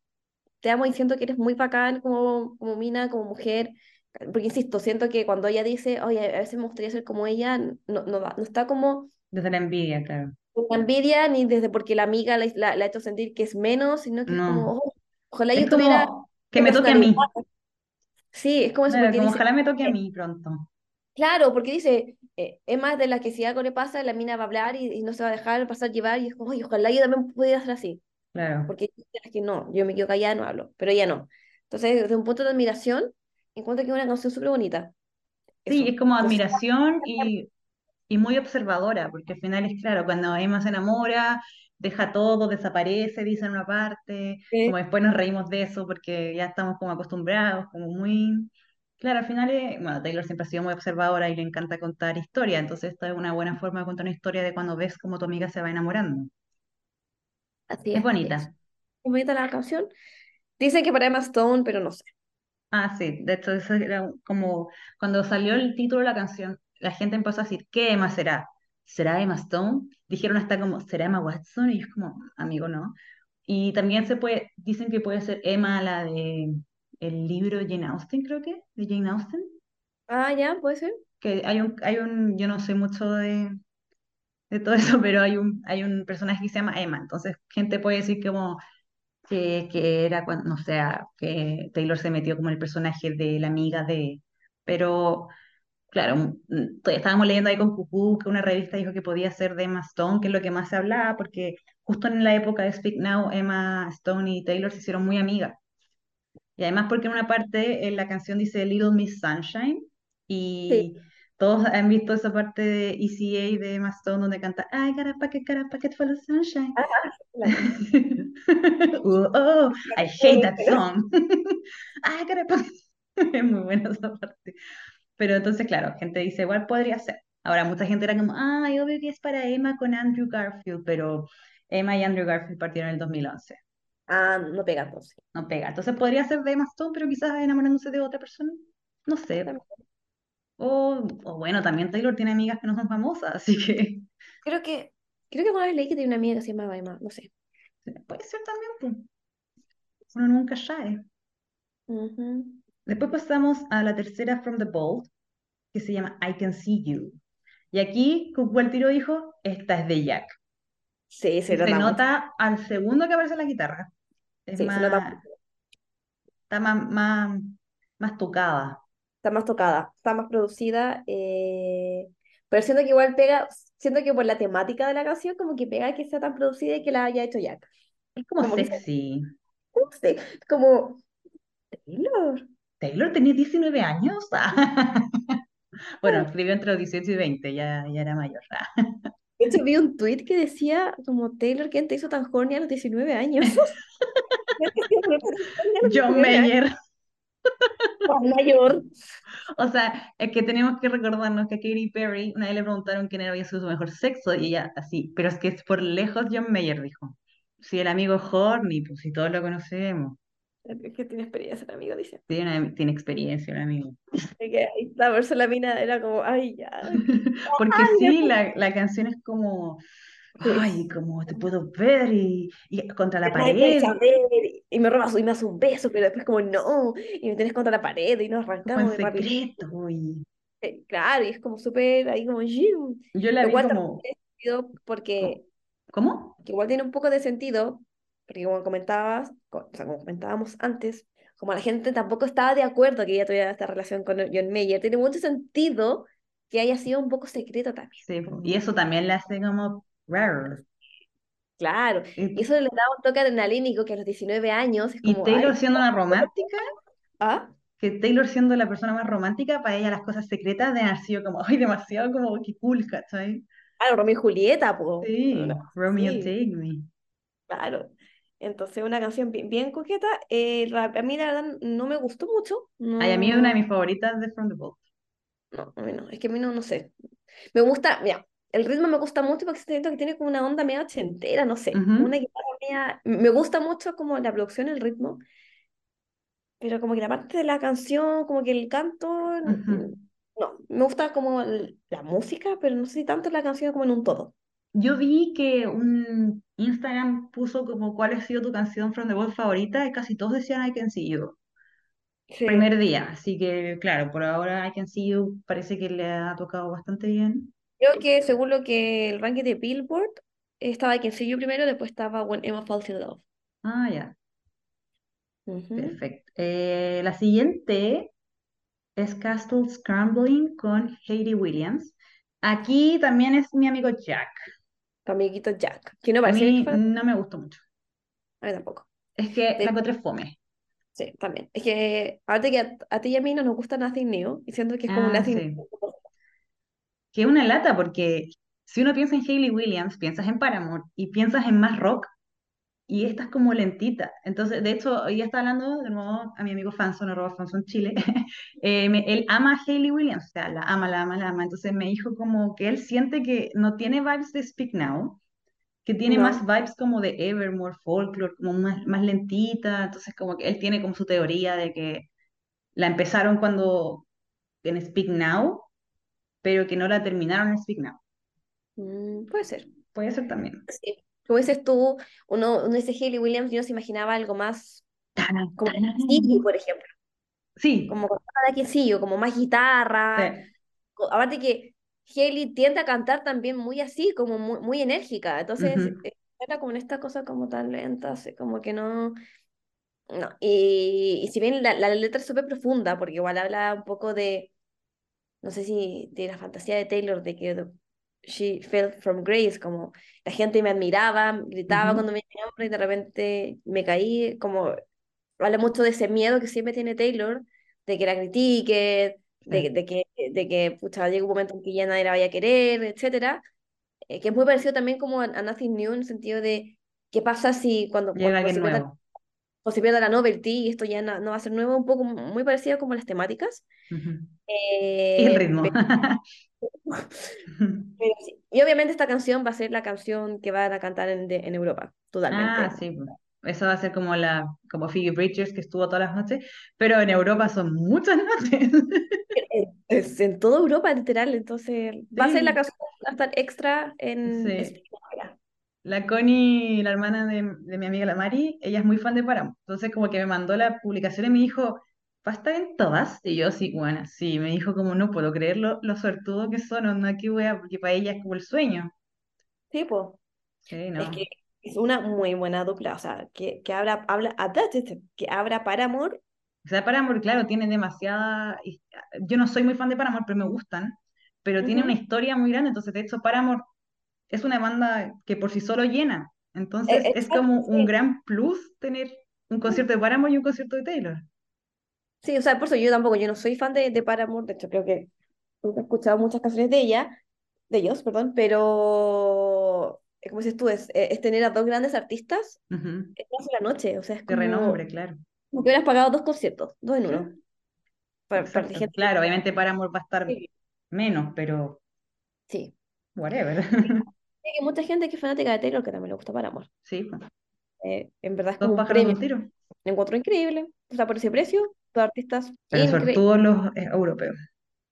te amo y siento que eres muy bacán como, como mina, como mujer. Porque insisto, siento que cuando ella dice, oye, a veces me gustaría ser como ella, no, no, no está como Desde la envidia, claro. con envidia ni desde porque la amiga la, la, la ha hecho sentir que es menos, sino que es como, No. "Oh, ojalá yo Es tuviera como que me toque a mí. Sí, es como eso, Claro, como dice, ojalá me toque a eh, mí pronto. claro, porque dice, eh, es de las que si algo le pasa, la mina va a hablar y, y no se va a dejar pasar llevar, y es como, oye, ojalá yo también pudiera ser así. Claro. porque personas que no, yo me quedo callada, no hablo, pero ella no. Entonces, desde un punto de admiración, encuentro que es una canción súper bonita. Sí, es como No admiración y, y muy observadora, porque al final es claro, cuando Emma se enamora, deja todo, desaparece, dice en una parte, eh, como después nos reímos de eso porque ya estamos como acostumbrados, como muy... Claro, al final, es- bueno, Taylor siempre ha sido muy observadora y le encanta contar historia, entonces esta es una buena forma de contar una historia de cuando ves cómo tu amiga se va enamorando. así Es es, bonita. Es bonita la canción. Dicen que para Emma Stone, pero no sé. Ah, sí, de hecho, eso era como cuando salió el título de la canción, la gente empezó a decir, ¿qué Emma será? ¿Será Emma Stone? Dijeron hasta como, ¿será Emma Watson? Y yo es como, amigo, no. Y también se puede, dicen que puede ser Emma, la de el libro Jane Austen, creo que, de Jane Austen, Ah, ya, puede ser. que hay un, hay un, yo no sé mucho de, de todo eso, pero hay un, hay un personaje que se llama Emma, entonces gente puede decir como que, que era cuando, no sé, que Taylor se metió como el personaje de la amiga de, pero claro, mm, todavía estábamos leyendo ahí con Cucú que una revista dijo que podía ser de Emma Stone, que es lo que más se hablaba, porque justo en la época de Speak Now, Emma Stone y Taylor se hicieron muy amigas. Y además porque en una parte en la canción dice Little Miss Sunshine y Sí. todos han visto esa parte de ECA de Emma Stone donde canta I got a pocket, got a pocket full of sunshine. Ah, la- oh, <laughs> oh, I hate that song. I got a pocket. Es muy buena esa parte. Pero entonces, claro, gente dice, igual podría ser. Ahora, mucha gente era como, ay, obvio que es para Emma con Andrew Garfield, pero Emma y Andrew Garfield partieron en el 2011. Ah, no pega entonces. No pega. Entonces podría ser de Emma Stone, pero quizás enamorándose de otra persona. No sé. O, o bueno, también Taylor tiene amigas que no son famosas, <laughs> así que Creo que, creo que alguna vez leí que tiene una amiga que se llamaba Emma, no sé. puede ser también, pues. Uno nunca sabe. Ujú. Después pasamos a la tercera From the Vault, que se llama I Can See You. Y aquí, al tiro dijo, esta es de Jack. Sí, se se nota al segundo que aparece la guitarra. Es Sí, se nota más, está más, más, más tocada. Está más tocada, está más producida. eh, Pero siento que igual pega, siento que por la temática de la canción, como que pega que sea tan producida y que la haya hecho Jack. Es como Como sexy. Como Taylor. Taylor tenía 19 años. <laughs> Bueno, escribió entre los 18 y 20, ya, ya era mayor. <laughs> De hecho, vi un tweet que decía como Taylor, ¿quién te hizo tan horny a los 19 años? <laughs> John Mayer. Mayor. O sea, es que tenemos que recordarnos que a Katy Perry una vez le preguntaron quién había sido su mejor sexo y ella así, pero es que es por lejos John Mayer, dijo. Si el amigo horny, pues si todos lo conocemos. Que tiene experiencia, el amigo, dice. Tiene, tiene experiencia el amigo. Que la mina era como, ay, ya. <laughs> Porque Ay, sí, la, la canción es como, ay, como te puedo ver y, y contra la pared, saber, y me robas y me hace un beso, pero después como no, y me tenés contra la pared y nos como arrancamos de rápido. secreto. Y Eh, Claro, y es como súper ahí como yo la vi como, porque ¿cómo? que igual tiene un poco de sentido, porque como comentabas, co- o sea, como comentábamos antes, como la gente tampoco estaba de acuerdo que ella tuviera esta relación con John Mayer, tiene mucho sentido que haya sido un poco secreto también. Sí, y eso también le hace como raro. Claro, Y, eso le da un toque adrenalínico que a los 19 años es y Taylor ay, siendo una romántica, ¿ah? que Taylor siendo la persona más romántica, para ella las cosas secretas de haber sido como, ay, demasiado como que cool, ¿cachai? Claro, Romeo y Julieta, po. Sí, Romeo sí. Take Me. Claro. Entonces, una canción bien, bien coqueta. eh, la- a mí, la verdad, no me gustó mucho. Ay, a mí es una de No, mis favoritas de From the Vault. no, a mí no. Es que a mí no, no sé. Me gusta, mira, el ritmo me gusta mucho porque siento que tiene como una onda media ochentera, no sé. Ujú. Una guitarra media. Me gusta mucho como la producción, el ritmo. Pero como que la parte de la canción, como que el canto. Ujú. No, me gusta como la música, pero no sé si tanto la canción como en un todo. Yo vi que un Instagram puso como cuál ha sido tu canción From the Vault favorita y casi todos decían I Can See You. Sí. Primer día, así que claro, por ahora I Can See You parece que le ha tocado bastante bien. Creo que según lo que el ranking de Billboard, estaba quien See You primero, después estaba When Emma Falls in Love. Ah, ya, Ujú. perfecto. Eh, la siguiente es Castle Scrambling con Hayley Williams. Aquí también es mi amigo Jack. Tu amiguito Jack, que no A parece que mí no me gustó mucho. A mí tampoco. Es que De- la encontré fome. Sí, también. Es que aparte que a, a ti y a mí no nos gusta Nothing New, y siento que es como Ah, Nothing sí. New. Que es una lata porque si uno piensa en Hayley Williams, piensas en Paramore y piensas en más rock y esta es como lentita. Entonces, de hecho, hoy día está hablando de nuevo a mi amigo Fanson, arroba Fanson Chile. <laughs> Eh, me- él ama a Hayley Williams, o sea, la ama, la ama, la ama. Entonces me dijo como que él siente que no tiene vibes de Speak Now, que tiene No. más vibes como de Evermore, Folklore, como más, más lentita. Entonces, como que él tiene como su teoría de que la empezaron cuando en Speak Now, pero que no la terminaron en Speak Now. Mm, puede ser. Puede ser también. Sí. Como dices tú, uno, uno dice Hayley Williams y uno se imaginaba algo más Taran, como por ejemplo. Sí, Como See You, como más guitarra. sí, Aparte que Hailey tiende a cantar también muy así, como muy, muy enérgica. Entonces, era como en esta cosa como tan lenta, así como que no. No. Y, y si bien la, la letra es súper profunda, porque igual habla un poco de, no sé si de la fantasía de Taylor de que she fell from grace, como la gente me admiraba, gritaba Ujú. cuando me decía nombre y de repente me caí, como habla mucho de ese miedo que siempre tiene Taylor, de que la critique, de, de que, de que pucha, llega un momento en que ya nadie la vaya a querer, etcétera, eh, que es muy parecido también como a, a Nothing New en el sentido de qué pasa si cuando, Llega cuando se nuevo. o se pierda la novelty y esto ya no, no va a ser nuevo, un poco muy parecido como las temáticas. Ujú. Y el Eh, ritmo. Pero <laughs> <laughs> sí. Y obviamente esta canción va a ser la canción que van a cantar en, de- en Europa, totalmente. Ah, sí. pues. Eso va a ser como la, como Phoebe Bridgers que estuvo todas las noches, pero en Europa son muchas noches. <laughs> Es en toda Europa, literal. Entonces, va a ser la Sí, canción que va a estar extra en sí. La Connie, la hermana de, de mi amiga la Mari, ella es muy fan de Paramore. Entonces como que me mandó la publicación y me dijo, ¿va a estar en todas? Y yo sí, bueno, sí. Me dijo como no puedo creer lo, suertudo que son, no aquí voy a, porque para ella es como el sueño. Sí, pues. Sí, Es que no. es una muy buena dupla. O sea, que, que abra, habla, que abra Paramore. O sea, Paramore, claro, tiene demasiada... Yo no soy muy fan de Paramore, pero me gustan. Pero tiene una historia muy grande. Entonces, de hecho, Paramore es una banda que por sí solo llena. Entonces, es Exacto, como un sí. gran plus tener un concierto de Paramore y un concierto de Taylor. Sí, o sea, por eso yo tampoco, yo no soy fan de, de Paramore. De hecho, creo que nunca he escuchado muchas canciones de ella, de ellos, perdón, pero es como dices tú, es, es tener a dos grandes artistas Ujú. en una sola noche. O sea, es De como, renombre, claro. como que hubieras pagado dos conciertos, dos en Sí, uno. Para, para exacto. gente Claro, obviamente Paramore va a estar menos, pero Sí. whatever. <laughs> Hay que mucha gente que es fanática de Taylor que también le gusta Paramore. Sí, Eh, en verdad es como un premio. un tiro. Me encuentro increíble. O sea, por ese precio, artistas Pero increíbles. todos los eh, europeos.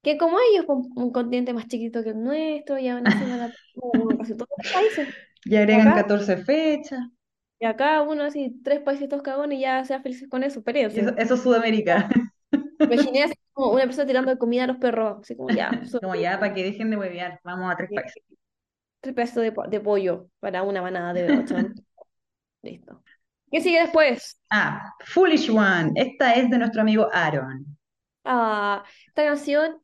Que como ellos, con un continente más chiquito que el nuestro, y aún así van a casi todos los países. Y agregan Acá, 14 fechas. y acá uno así, tres países todos cagones y ya sea felices con eso, Y eso, es Sudamérica. <laughs> Imaginé así como una persona tirando comida a los perros, así como ya, <laughs> Como ya, para que dejen de huevear, vamos a tres países. tres pedazos de, de pollo para una manada de ocho. <laughs> Listo. ¿Qué sigue después? Ah, Foolish One. Esta es de nuestro amigo Aaron. Ah, esta canción,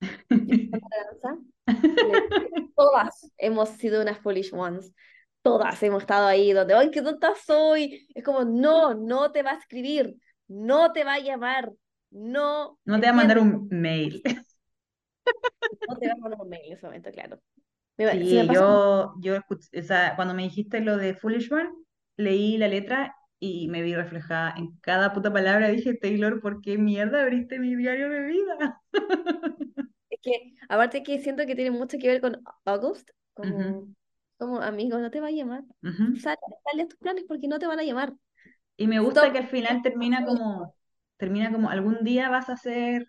<laughs> todas hemos sido unas foolish ones. Todas hemos estado ahí donde, ¡ay, qué tonta soy! Es como, no, no te va a escribir, no te va a llamar, no, No te va a mandar un mail. <laughs> No te va a mandar un mail en ese momento, claro. Si Sí, yo, yo escuché, o sea, cuando me dijiste lo de Foolish One, leí la letra y me vi reflejada en cada puta palabra. Dije, Taylor, ¿por qué mierda abriste mi diario de vida? <laughs> es que, aparte que siento que tiene mucho que ver con August, como, como amigo, no te va a llamar. ujú. Sal, sale a tus planes porque no te van a llamar. Y me gusta Stop. que al final termina como, termina como, algún día vas a ser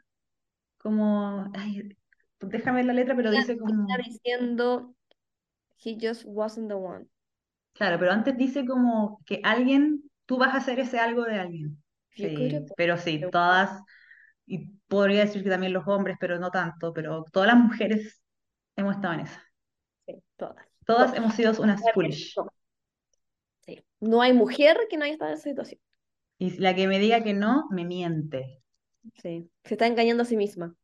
como, ay, déjame ver la letra, pero dice como, diciendo, he just wasn't the one. Claro, pero antes dice como que alguien, tú vas a hacer ese algo de alguien. Sí, pero sí, todas, y podría decir que también los hombres, pero no tanto, pero todas las mujeres hemos estado en esa. Sí, todas. Todas To- hemos sido unas foolish. No, sí. No hay mujer que no haya estado en esa situación. Y la que me diga que no, me miente. Sí. Se está engañando a sí misma.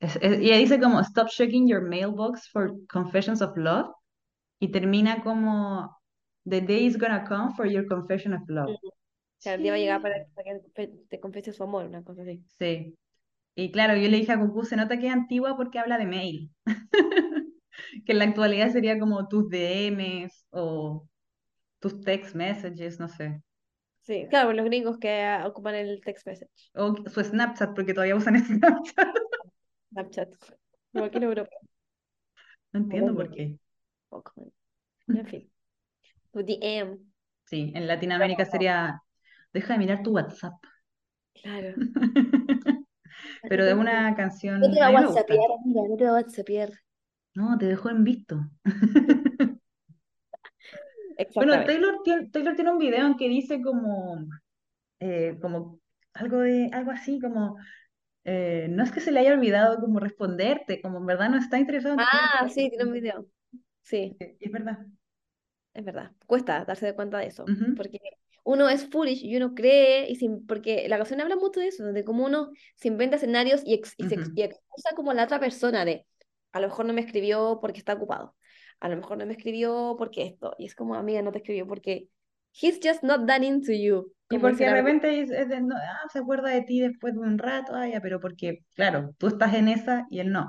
Es- es- y ella dice como, stop checking your mailbox for confessions of love. Y termina como, the day is gonna come for your confession of love. O sea, el día va a llegar para, que te- te confiese su amor, una cosa así. Sí. Y claro, yo le dije a Cucú, se nota que es antigua porque habla de mail. <laughs> Que en la actualidad sería como tus DMs o tus text messages, no sé. Sí, claro, los gringos que ocupan el text message, O su Snapchat, porque todavía usan <laughs> Snapchat. Snapchat. Pero aquí en Europa, No entiendo por qué. poco. En fin. Sí, en Latinoamérica sería, deja de mirar tu WhatsApp. claro. <laughs> Pero de una canción, No te va a whatsappear, amiga, no te va a whatsappear. No, te dejó en visto. <laughs> Bueno. Taylor tiene, Taylor tiene un video en que dice como, eh, como algo de, algo así, como, eh, no es que se le haya olvidado como responderte, como en verdad no está interesado en. Ah, sí, tiene un video. Sí, Es verdad. Es verdad. Cuesta darse de cuenta de eso. Ujú. Porque uno es foolish y uno cree, y sin, porque la canción habla mucho de eso, de cómo uno se inventa escenarios y, ex- y se ex- Ujú. y excusa como a la otra persona de, a lo mejor no me escribió porque está ocupado, a lo mejor no me escribió porque esto, y es como, amiga, no te escribió porque he's just not that into you, Y porque de repente es- es de- no, ah, se acuerda de ti después de un rato, ah, ya, pero porque, claro, tú estás en esa y él no.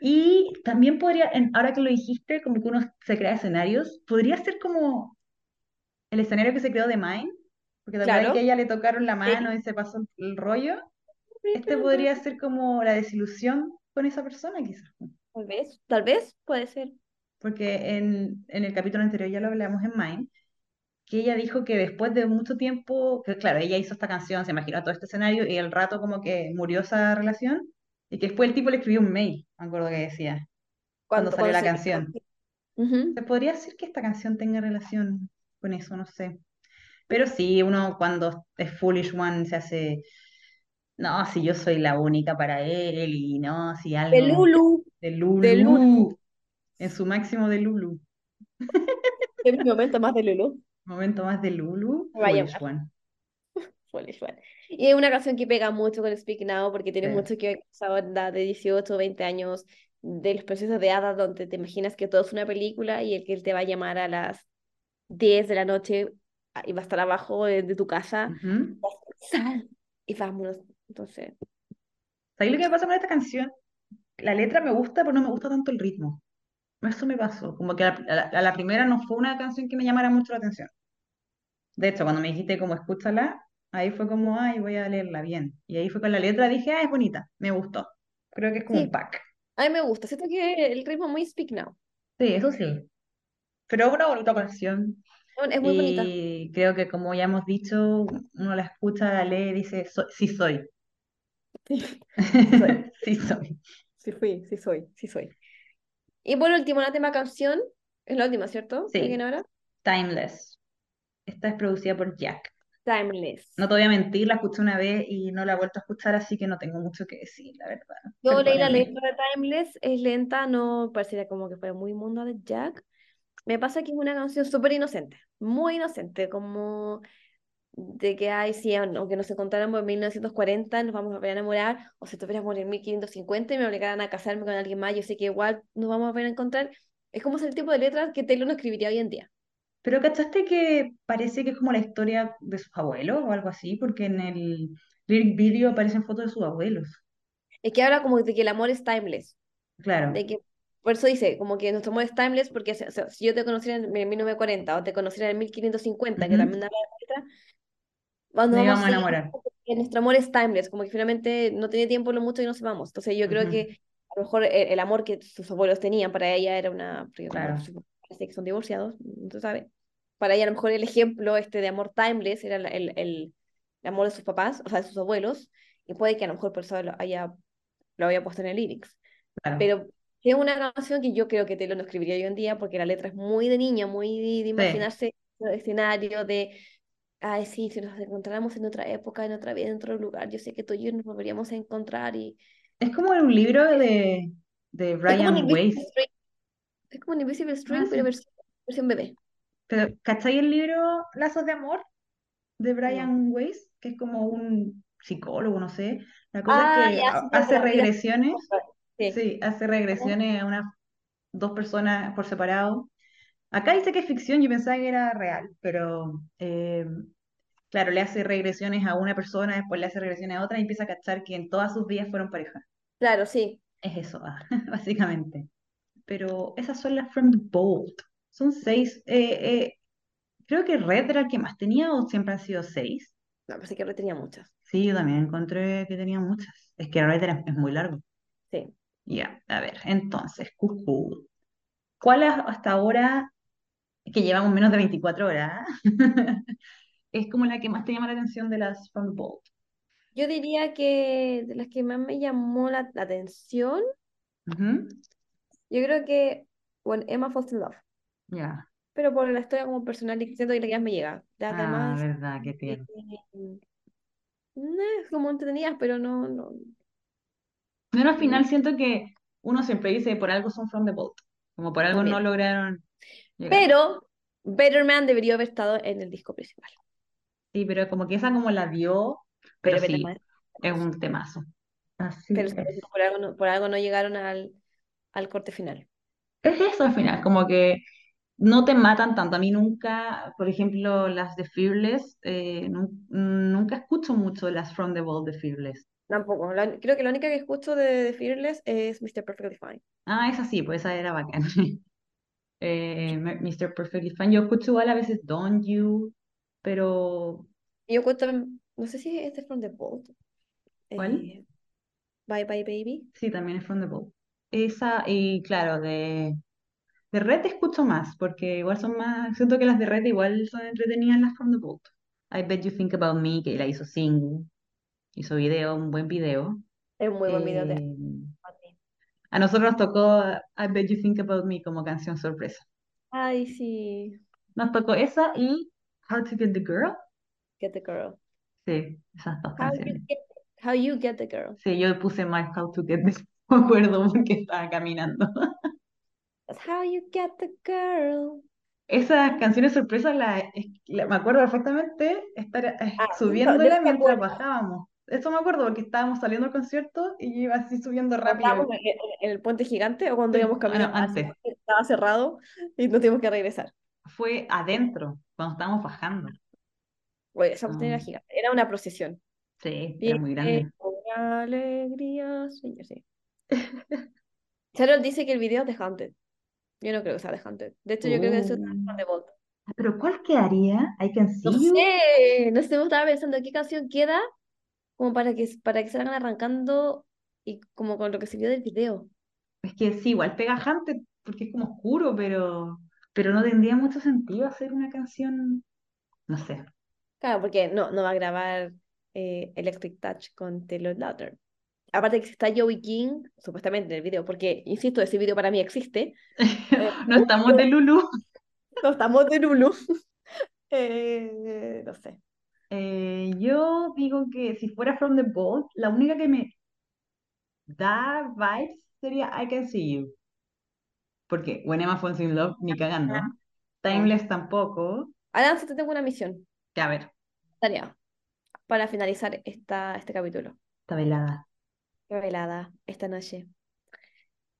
Y también podría, en- ahora que lo dijiste, como que uno se crea escenarios, podría ser como el escenario que se creó de Mine, porque te acuerdas que a Claro. ella le tocaron la Sí. mano y se pasó el, el rollo. Este podría ser como la desilusión con esa persona, quizás. Tal vez, tal vez, puede ser. Porque en, en el capítulo anterior ya lo hablamos en Mine, que ella dijo que después de mucho tiempo, que claro, ella hizo esta canción, se imaginó todo este escenario y el rato como que murió esa relación y que después el tipo le escribió un mail, me acuerdo que decía, cuando Cuando, salió la canción. Se podría decir que esta canción tenga relación con eso, no sé. Pero sí, uno cuando es Foolish One se hace, no, si yo soy la única para él y no, si De algo Lulu, de de Lulu, Lulu. en su máximo de Lulu, <laughs> En mi momento más de Lulu. momento más de Lulu, Me va a Foolish llamar. One. Y es una canción que pega mucho con Speak Now porque tiene Sí. mucho que ver con esa onda de 18 o 20 años de los procesos de hadas donde te imaginas que todo es una película y el que te va a llamar a las 10 de la noche ah, y va a estar abajo de, de tu casa. Ujú. Sal y vámonos. Entonces, ¿Sabes lo que me pasa con esta canción? La letra me gusta, pero no me gusta tanto el ritmo. Eso me pasó. Como que a la- a la primera no fue una canción que me llamara mucho la atención. De hecho, cuando me dijiste como escúchala, ahí fue como, ay, voy a leerla bien. Y ahí fue con la letra, dije, ah, es bonita, me gustó. Creo que es como un pack. a mí me gusta. Siento que el ritmo es muy Speak Now. Sí, eso sí. Pero es una bonita canción. Es muy bonita. Y creo que como ya hemos dicho, uno la escucha, la lee y dice, "So- sí soy. Sí, <laughs> soy. Sí soy. Sí fui, sí soy, sí soy. Y por último, la última canción, es la última, ¿cierto? ¿La que Sí, ahora? Timeless. Esta es producida por Jack. Timeless. No te voy a mentir, la escuché una vez y no la he vuelto a escuchar, así que no tengo mucho que decir, la verdad. Yo leí la letra de Timeless, es lenta, no pareciera como que fuera muy mundo de Jack. Me pasa que es una canción súper inocente, muy inocente, como de que, ay, sí, aunque nos encontráramos en 1940, nos vamos a volver a enamorar, o si tuviéramos en 1550 y me obligaran a casarme con alguien más, yo sé que igual nos vamos a volver a encontrar. Es como ese tipo de letras que Taylor no escribiría hoy en día. Pero ¿cachaste que parece que es como la historia de sus abuelos o algo así? Porque en el lyric video aparecen fotos de sus abuelos. Es que habla como de que el amor es timeless, Claro. de que, por eso dice, como que nuestro amor es timeless, porque o sea, si yo te conociera en 1940 o te conociera en 1550, que Ujú. también da la letra, cuando vamos íbamos a enamorar. nuestro amor es timeless, como que finalmente no tiene tiempo lo mucho y nos vamos. Entonces yo creo Ujú. que a lo mejor el, el amor que sus abuelos tenían para ella era una, Claro. parece que son divorciados, no se sabe. Para ella a lo mejor el ejemplo este de amor timeless era el, el, el- amor de sus papás, o sea, de sus abuelos, y puede que a lo mejor por eso lo haya, lo había puesto en el lyrics. Claro. Pero es una canción que yo creo que Taylor no escribiría hoy en día porque la letra es muy de niña, muy de, de Sí. imaginarse el escenario, de, ay, sí, si nos encontráramos en otra época, en otra vida, en otro lugar, yo sé que tú y yo nos volveríamos a encontrar y Es como un libro de, de Invisible Weiss. Es como un Invisible Ah, String, pero sí. versión, versión bebé. Pero, ¿cachai el libro Lazos de Amor de No. Brian Weiss? Que es como un psicólogo, no sé. La cosa es Ah, que ya, hace regresiones, Sí. sí, hace regresiones a unas dos personas por separado. Acá dice que es ficción, yo pensaba que era real, pero eh, claro, le hace regresiones a una persona, después le hace regresiones a otra y empieza a cachar que en todas sus vidas fueron pareja. Claro, sí. Es eso, <laughs> básicamente. Pero esas son las From the Vault. Son seis. eh, eh, creo que Red era el que más tenía o siempre han sido seis. No, pensé que retenía muchas. Sí, yo también encontré que tenía muchas. Es que Red era- es muy largo. Sí. Ya, a ver, entonces, cucú. ¿Cuál hasta ahora, que llevamos menos de 24 horas, <laughs> es como la que más te llama la atención de las From the Vault? Yo diría que de las que más me llamó la, la atención, yo creo que, bueno, Emma Falls in Love. Ya. pero por la historia como personal y siento que la me llega. Las Ah, demás, verdad, qué eh, tierno. no, es como entretenidas, pero no, no. Pero al final siento que uno siempre dice por algo son From the Vault. Como por algo no lograron llegar. Pero Better Man debería haber estado en el disco principal. Sí, pero como que esa como la dio, pero sí, es un temazo. Así Pero es. por algo no, por algo no llegaron al, al corte final. Es eso al final, como que no te matan tanto. A mí nunca, por ejemplo, las de Fearless, eh, nun- nunca escucho mucho las From the Vault de Fearless. Tampoco. La- creo que la única que escucho de, de Fearless es Mr. Perfectly Fine. Ah, esa sí, pues esa era bacán. <laughs> Eh, Mr. Perfectly Fine. Yo escucho igual a veces Don't You, pero yo cuento, no sé si es From the Vault. ¿cuál? Eh, Bye Bye Baby. Sí, también es From the Vault. Esa, y claro, de, de Red te escucho más, porque igual son más, siento que las de Red igual son entretenidas las From the Vault. I Bet You Think About Me, que la hizo single, hizo video, un buen video. Es un muy buen video de Eh, a nosotros nos tocó I Bet You Think About Me como canción sorpresa. Ay, sí. Nos tocó esa y How to Get the Girl. Get the girl. Sí, esas dos How you canciones. get, how you get the girl. Sí, yo puse mal How to Get the no <laughs> me acuerdo porque estaba caminando. That's how you get the girl. Esas canciones sorpresas la, me acuerdo perfectamente estar eh, Ah, mientras bajábamos. Eso me acuerdo porque estábamos saliendo al concierto y iba así subiendo rápido. estábamos en, en- el puente gigante o cuando íbamos no, caminando hacia antes. estaba cerrado y nos tuvimos que regresar. Fue adentro, cuando estábamos bajando. Bueno, esa cuestión era gigante. Era una procesión. sí, era muy grande. Viene con alegría, señor, sí. Charol dice que el video es de Haunted. Yo no creo que sea de Haunted. De hecho, yo creo que eso es Uh, de Vault. pero ¿cuál quedaría? I Can No You. sé, no sé, estaba pensando qué canción queda como para que, para que salgan arrancando y como con lo que se vio del video. Es que sí, igual pegajante porque es como oscuro, pero, pero no tendría mucho sentido hacer una canción, no sé. Claro, porque no, no va a grabar eh, Electric Touch con Taylor Lautner. Aparte que está Joey King, supuestamente en el video, porque, insisto, ese video para mí existe. <laughs> Eh, No estamos de Lulu. <laughs> no estamos de Lulu. <laughs> Eh, no sé. Eh, yo digo que si fuera From the Vault, la única que me da vibes sería I Can See You. Porque When Emma Falls in Love, ni cagando. Timeless tampoco. Alan, te tengo una misión, Que a ver, Tania, para finalizar esta, este capítulo. está velada. Qué velada esta noche.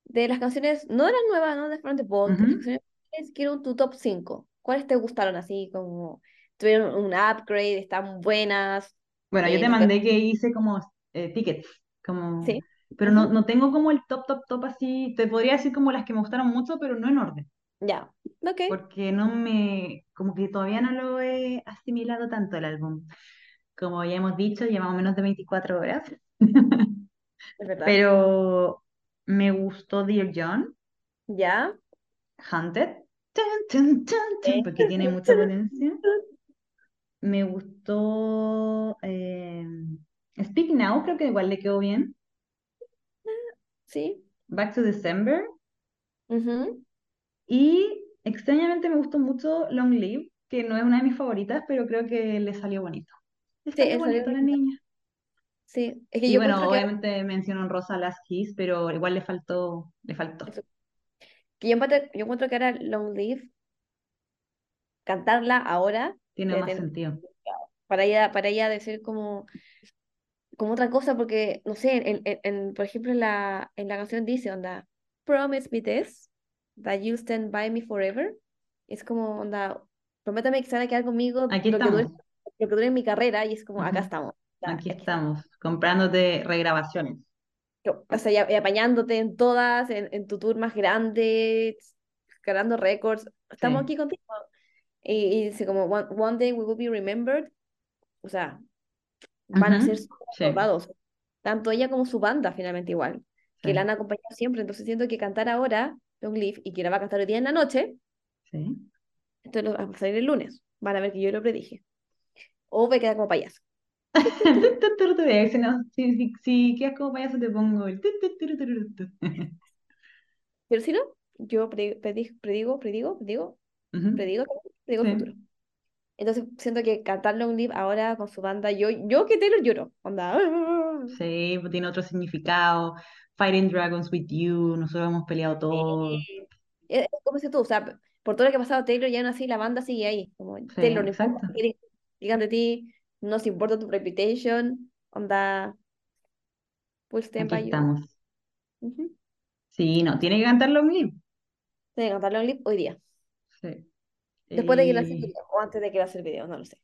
De las canciones, no de las nuevas, no de Vault, de las Ujú. canciones, quiero tu top 5. ¿Cuáles te gustaron así? Como tuvieron un upgrade, están buenas. Bueno, yo eh, te no te- mandé que hice como eh, tickets, como, Sí. pero no, no tengo como el top, top, top así. Te podría decir como las que me gustaron mucho, pero no en orden. Ya. Ok. porque no me, como que todavía no lo he asimilado tanto el álbum. Como ya hemos dicho, llevamos menos de 24 horas, <laughs> Es verdad. pero me gustó Dear John, Ya. Eh. porque tiene <laughs> mucha potencia. Me gustó eh, Speak Now, creo que igual le quedó bien. Sí. Back to December. Ujú. Y extrañamente me gustó mucho Long Live, que no es una de mis favoritas, pero creo que le salió bonito. Le Sí, salió bonito a la niña. Sí. Es que Y yo bueno, encuentro que, obviamente mencionó en Rosa Last Kiss, pero igual le faltó, le faltó. eso- que yo, encuentro, yo encuentro que ahora Long Live, cantarla ahora, Tiene más sentido. para ella, para ella de ser como, como otra cosa, porque, no sé, en, en- en- por ejemplo, en la, en la canción dice, onda, Promise me this, that you stand by me forever. Es como, onda, prométame que se van a quedar conmigo Aquí lo que dure, lo que dure mi carrera, y es como, acá Ujú. estamos. Aquí estamos, comprándote regrabaciones. O sea, y, apañándote en todas, en, en tu tour más grande, ganando récords. Estamos Sí, aquí contigo. Y, y dice como, one, one day we will be remembered. O sea, van a ser súper Sí, recordados. Tanto ella como su banda, finalmente igual. Que la sí, han acompañado siempre. Entonces siento que cantar ahora, Long Live, y que la va a cantar hoy día en la noche, sí. lo va a salir el lunes. Van a ver que yo lo predije. O me queda como payaso. Si, no, si, si, si quedas como payaso, te pongo el. Pero si no, yo pre- predi- predigo, predigo, predigo, Ujú, predigo, predigo el futuro. Entonces siento que cantar Long Live ahora con su banda, yo, yo que Taylor lloro, onda. sí, pues tiene otro significado. Fighting Dragons with You, nosotros hemos peleado todo. Sí. Es es como dices tú, o sea, por todo lo que ha pasado Taylor, ya aún así la banda sigue ahí. Como Sí, Taylor, no importa digan de ti, nos importa tu reputation, onda, by you. estamos. Sí, no, tiene que cantar Long Live. Tiene que cantarle un clip hoy día, Sí. después de que lance el Y- video, o antes de que lance el video, no lo sé.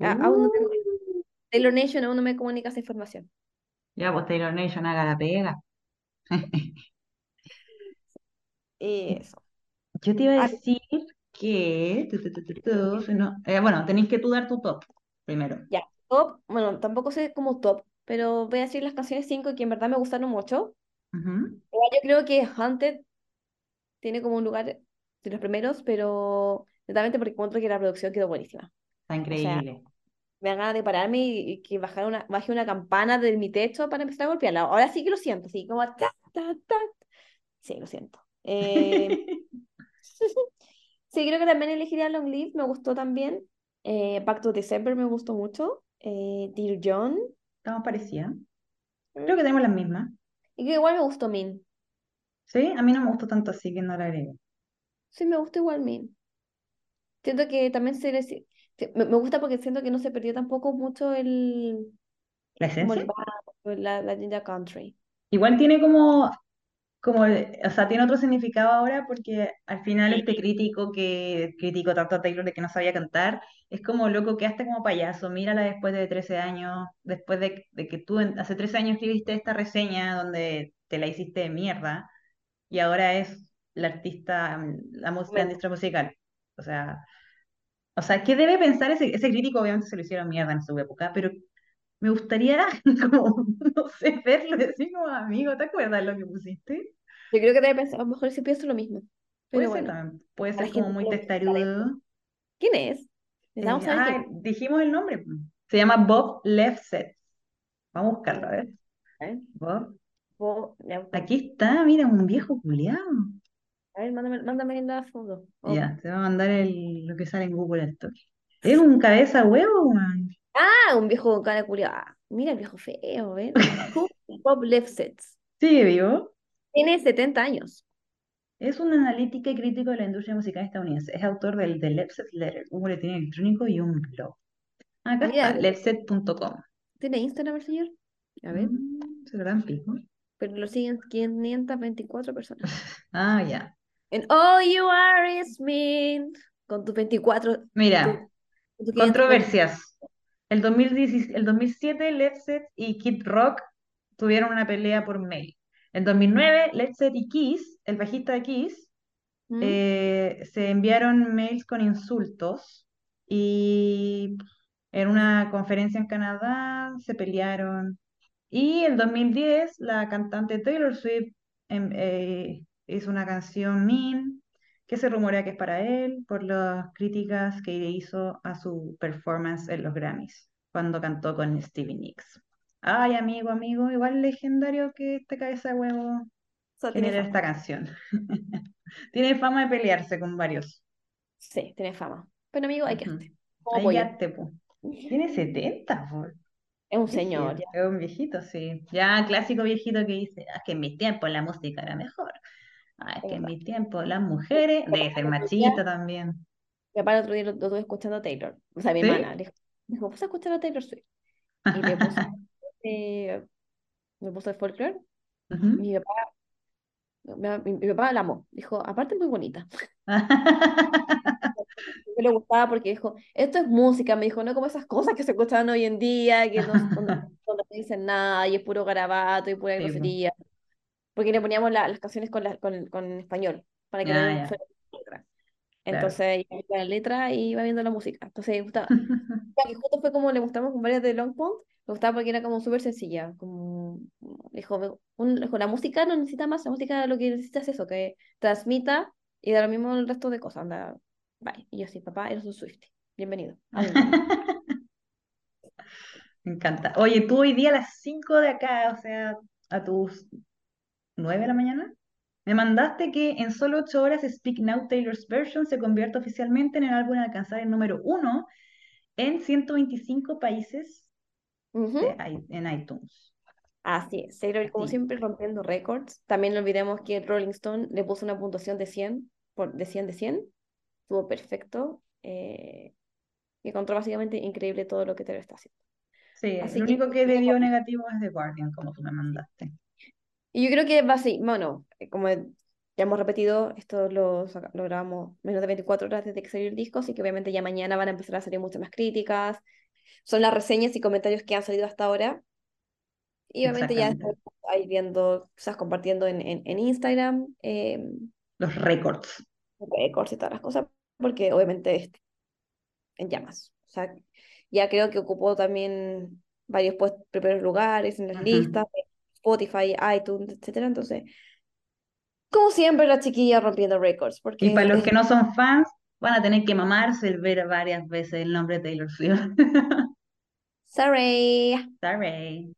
Aún no tengo Uh, Taylor Nation aún no me comunica esa información. ya, pues Taylor Nation haga la pega. <laughs> Eso. Yo te iba a decir que... no, eh, bueno, tenéis que tú dar tu top primero. ya, top, bueno, tampoco sé como top, pero voy a decir las canciones 5 que en verdad me gustaron mucho. Igual yo creo que Haunted tiene como un lugar de los primeros, pero netamente porque encuentro que la producción quedó buenísima. Está O sea, increíble. me dan ganas de pararme y, y que bajar una, baje una campana de mi techo para empezar a golpearla. Ahora sí que lo siento, así como ta, ta, ta. Sí, lo siento. Eh, <laughs> <laughs> sí, creo que también elegiría Long Live, me gustó también. Eh, Back to December me gustó mucho. Eh, Dear John. Estamos parecidas. Creo que tenemos las mismas. Y que igual me gustó Min. Sí, a mí no me gustó tanto así que no la agrego. Sí, me gustó igual Min. Siento que también se le... sí, Me, gusta porque siento que no se perdió tampoco mucho el... ¿La el esencia? la, la Country. Igual tiene como, como, o sea, tiene otro significado ahora porque al final este crítico que criticó tanto a Taylor de que no sabía cantar, es como loco, quedaste como payaso, mírala después de 13 años, después de, de que tú en- hace 13 años escribiste esta reseña donde te la hiciste de mierda y ahora es la artista, la, la Momento. industria musical. O sea, o sea, ¿qué debe pensar ese, ese crítico? Obviamente se lo hicieron mierda en su época, pero me gustaría, <laughs> como, no sé, verlo, decir como amigo, ¿te acuerdas lo que pusiste? Yo creo que debe pensar, a lo mejor sí pienso lo mismo. Puede ser también, puede ser como muy testarudo. ¿Quién es? Eh, ah, quién dijimos el nombre. pues. Se llama Bob Lefsetz. Vamos a buscarlo, a ver. ¿eh? Bob. Pues, Aquí está, mira, un viejo culiao. A ver, mándame, mándame la foto. Oh. Ya, te va a mandar el, lo que sale en Google al toque. Es un cabeza huevo, man. Ah, un viejo con cara culiao. Ah, mira el viejo feo, is <laughs> Bob Lefsetz. Sigue vivo. Tiene 70 años. Es un analítico y crítico de la industria musical estadounidense. Es autor del The Lefset Letter, un boletín electrónico y un blog. Acá Mira, está, lefset.com. ¿tiene Instagram el señor? A ver, Mm, se gran pico. pero lo siguen 524 personas. <laughs> Ah, ya. And all you are is me. Con tus 24. con Mira, tu- con tus 500 controversias. El 2010 el 2007, Lefset y Kid Rock tuvieron una pelea por mail. En 2009, Lefset y Kiss, el bajista de Kiss, ¿Mm? eh, se enviaron mails con insultos y en una conferencia en Canadá se pelearon. Y en 2010 la cantante Taylor Swift em, eh, hizo una canción Mean que se rumorea que es para él por las críticas que hizo a su performance en los Grammys cuando cantó con Stevie Nicks. Ay, amigo, amigo, igual legendario que este cabeza de huevo tiene genera esta canción. <laughs> Tiene fama de pelearse con varios. Sí, tiene fama. Pero amigo, hay que hacer. Te, po. Tiene 70, po. Es un señor. Es un viejito, sí. Ya, clásico viejito que dice, "Ah, es que en mis tiempos la música era mejor. Ah, es que en verdad. mis tiempos las <laughs> mujeres, debe ser machista también. Mi papá el otro día lo, estuve escuchando a Taylor. O sea, mi ¿Sí? hermana. Le dijo, ¿vas a escuchar a Taylor Swift? Y me puso, <laughs> <laughs> eh, me puso el folklore. Ujú. Mi papá, mi, mi papá la amó. Dijo, aparte muy bonita. Me le gustaba porque dijo, esto es música. Me dijo, no como esas cosas que se escuchan hoy en día, que no, no dicen nada y es puro garabato y pura Sí, po. grosería. Porque le poníamos la- las canciones con, la, con, con español, para que Ah, no fuera letra. Claro. Entonces iba viendo la letra y iba viendo la música. Entonces me gustaba. <laughs> Ya que justo fue como le mostramos con varias de Long Pond, me gustaba porque era como súper sencilla. Como, dijo, un- dijo, la música no necesita más, la música lo que necesita es eso, que transmita y da lo mismo el resto de cosas. Anda, bye. Y yo sí, papá, eres un Swiftie. Bienvenido. <laughs> Me encanta. Oye, tú hoy día a las 5 de acá, o sea, a tus 9 de la mañana, me mandaste que en solo 8 horas Speak Now Taylor's Version se convierte oficialmente en el álbum a alcanzar el número 1 en 125 países de en iTunes. Así es, Taylor, como siempre, rompiendo récords. También no olvidemos que Rolling Stone le puso una puntuación de 100, por, de 100 de 100. Estuvo perfecto. Eh, y encontró básicamente increíble todo lo que Taylor está haciendo. Sí, Así que único que le dio negativo es The Guardian, como tú me mandaste. Y yo creo que va así, bueno, eh, como ya hemos repetido, esto lo, lo grabamos menos de 24 horas desde que salió el disco, así que obviamente ya mañana van a empezar a salir muchas más críticas. Son las reseñas y comentarios que han salido hasta ahora. Y obviamente ya después a ir viendo, quizás compartiendo en, en, en Instagram, eh, Los récords. récords y todas las cosas, porque obviamente es en llamas. O sea, ya creo que ocupó también varios pues, primeros lugares en las listas Spotify, iTunes, etcétera. Entonces, como siempre, la chiquilla rompiendo récords, porque Y para los que no son fans, van a tener que mamarse el ver varias veces el nombre de Taylor Swift. <laughs> sorry. Sorry.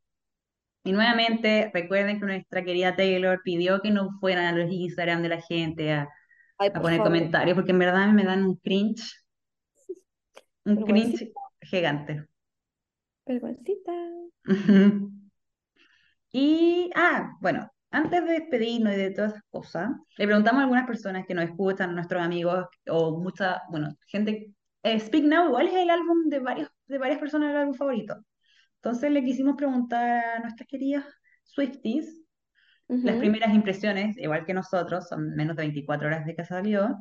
Y nuevamente, recuerden que nuestra querida Taylor pidió que no fueran a los Instagram de la gente a, Ay, a poner favor. comentarios, porque en verdad me dan un cringe, un cringe gigante. Vergüencita. Y, ah, bueno, antes de despedirnos y de todas esas cosas, le preguntamos a algunas personas que nos escuchan, nuestros amigos o mucha, bueno, gente, eh, Speak Now, ¿cuál es el álbum de varios, de varias personas el álbum favorito? Entonces le quisimos preguntar a nuestras queridas Swifties las Ujú. primeras impresiones, igual que nosotros, son menos de 24 horas de que salió,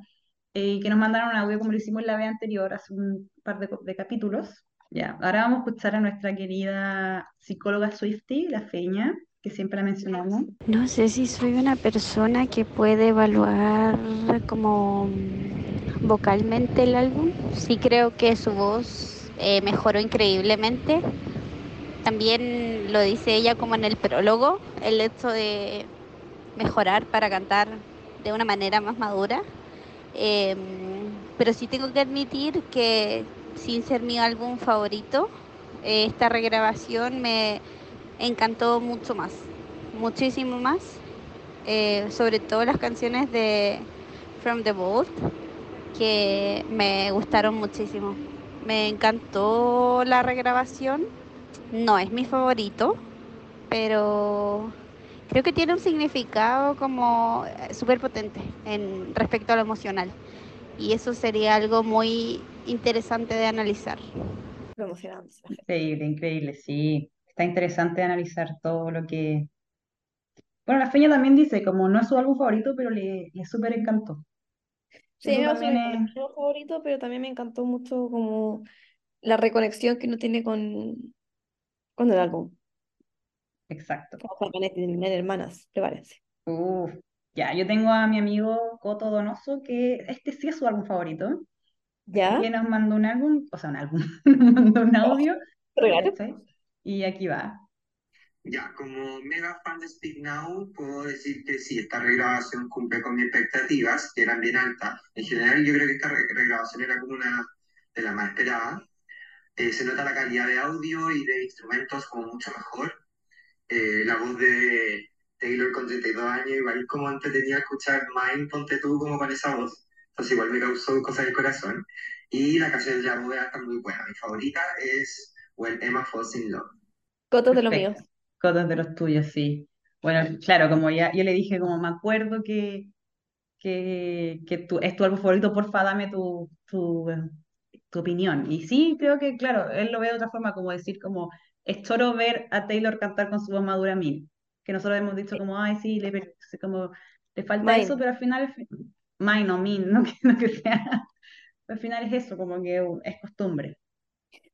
y que nos mandaron un audio como lo hicimos la vez anterior, hace un par de, de capítulos. Ya, ahora vamos a escuchar a nuestra querida psicóloga Swiftie, la Feña, que siempre la mencionamos. No sé si soy una persona que puede evaluar como mm, vocalmente el álbum. Sí creo que su voz eh, mejoró increíblemente. También lo dice ella como en el prólogo, el hecho de mejorar para cantar de una manera más madura. Em, pero sí tengo que admitir que sin ser mi álbum favorito, eh, esta regrabación me encantó mucho más, muchísimo más. Eh, sobre todo las canciones de From the Vault, que me gustaron muchísimo. Me encantó la regrabación. No es mi favorito, pero creo que tiene un significado como súper potente en respecto a lo emocional. Y eso sería algo muy interesante de analizar. Lo emocionante. Increíble, increíble, sí. Está interesante analizar todo lo que... Bueno, la Feña también dice, como no es su álbum favorito, pero le, le súper encantó. Sí, Eso es... es mi favorito, pero también me encantó mucho como la reconexión que uno tiene con, con el álbum. Exacto. O sea, van a tener hermanas, prepárense. Uf, ya, yo tengo a mi amigo Coto Donoso, que este sí es su álbum favorito, ¿Ya? que nos mandó un álbum, o sea, un álbum, <laughs> nos mandó un audio, Regalo. Y aquí va. Ya, como mega fan de Speak Now, puedo decir que sí, esta regrabación cumple con mis expectativas, que eran bien altas. En general, yo creo que esta re- regrabación era como una de las más esperadas. Eh, se nota la calidad de audio y de instrumentos como mucho mejor. Eh, la voz de Taylor con 32 años, igual como entretenía escuchar Mine, ponte tú como con esa voz. Entonces igual me causó cosas del corazón. Y la canción de la bóveda está muy buena. Mi favorita es When Emma Falls in Love. Cotos de lo mío. Perfecto. Cotos de los tuyos, sí. Bueno, claro, como ya yo le dije, como me acuerdo que, que, que tu, es tu álbum favorito, porfa, dame tu, tu, tu opinión. Y sí, creo que, claro, él lo ve de otra forma, como decir, como, es choro ver a Taylor cantar con su voz madura a mí. Que nosotros hemos dicho como, ay, sí, le, como, le falta Mine. eso, pero al final, mine o min, <laughs> no que, no que sea. Al final es eso, como que uh, es costumbre.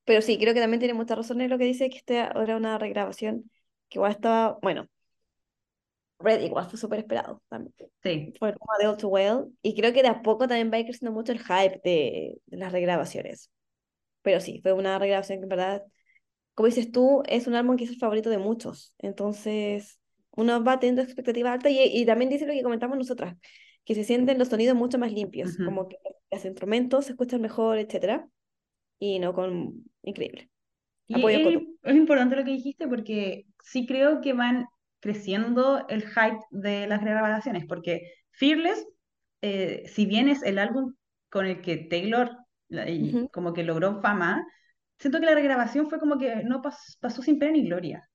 Pero sí, creo que también tiene mucha razón en lo que dice que esta era una regrabación que igual estaba, bueno, Red igual fue súper esperado también. Sí, Fue como de All Too Well. Y creo que de a poco también va a ir creciendo mucho el hype de, de las regrabaciones. Pero sí, fue una regrabación que en verdad, como dices tú, es un álbum que es el favorito de muchos. Entonces, uno va teniendo expectativas altas y, y también dice lo que comentamos nosotras, que se sienten los sonidos mucho más limpios, Ujú. como que los instrumentos se escuchan mejor, etcétera. Y no con... Increíble. Y es, es importante lo que dijiste porque sí creo que van creciendo el hype de las grabaciones, porque Fearless, eh, si bien es el álbum con el que Taylor la- y Ujú. como que logró fama, siento que la regrabación fue como que no pas- pasó sin pena ni gloria.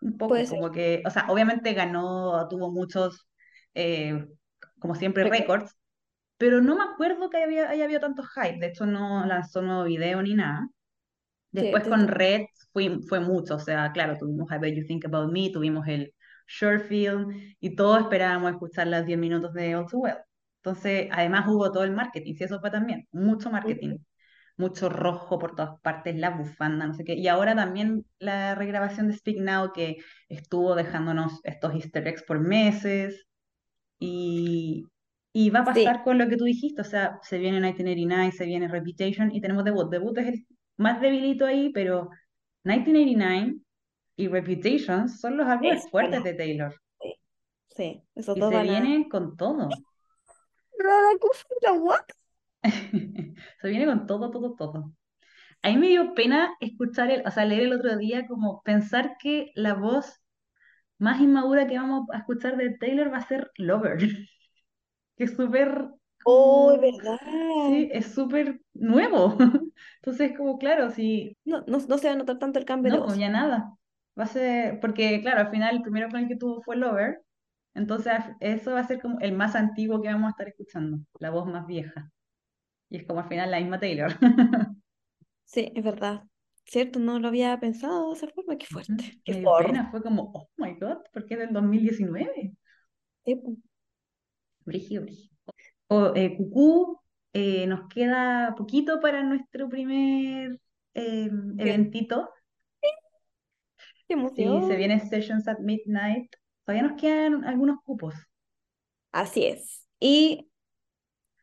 Un poco, como que, o sea, obviamente ganó, tuvo muchos, eh, como siempre, Récord. récords, pero no me acuerdo que había, haya habido tanto hype. De hecho, no lanzó nuevo video ni nada. Sí, Después estoy- con Red fue, fue mucho, o sea, claro, tuvimos I Bet You Think About Me, tuvimos el short film y todos esperábamos escuchar las 10 minutos de All Too Well. Entonces, además hubo todo el marketing, sí, eso fue también, mucho marketing, mucho rojo por todas partes, la bufanda, no sé qué. Y ahora también la regrabación de Speak Now que estuvo dejándonos estos easter eggs por meses y, y va a Sí. pasar con lo que tú dijiste, o sea, se viene 1989, se viene Reputation y tenemos Debut. Debut es el más debilito ahí, pero 1989 y Reputation son los álbumes Es fuertes de Taylor Sí, esos y dos se a... viene con todo. What? <laughs> Se viene con todo, todo, todo. A mí me dio pena escuchar, el, o sea, leer el otro día como pensar que la voz más inmadura que vamos a escuchar de Taylor va a ser Lover, <laughs> que es súper Oh, es verdad. Sí, es súper nuevo. <laughs> Entonces, como claro, si No, no, no se va a notar tanto el cambio de no, voz. pues ya nada. Va a ser, porque claro, al final el primero con el que tuvo fue Lover, entonces eso va a ser como el más antiguo que vamos a estar escuchando, la voz más vieja. Y es como al final la misma Taylor. Sí, es verdad. Cierto, no lo había pensado de esa forma. Qué fuerte. Qué fuerte. pena, fue como, oh my God, ¿por qué es del 2019? Sí, po. Brígido, brígido. O, eh, Cucú, eh, nos queda poquito para nuestro primer eh, eventito. Qué Sí, emoción. se viene Sessions at Midnight. Todavía nos quedan algunos cupos. Así es. Y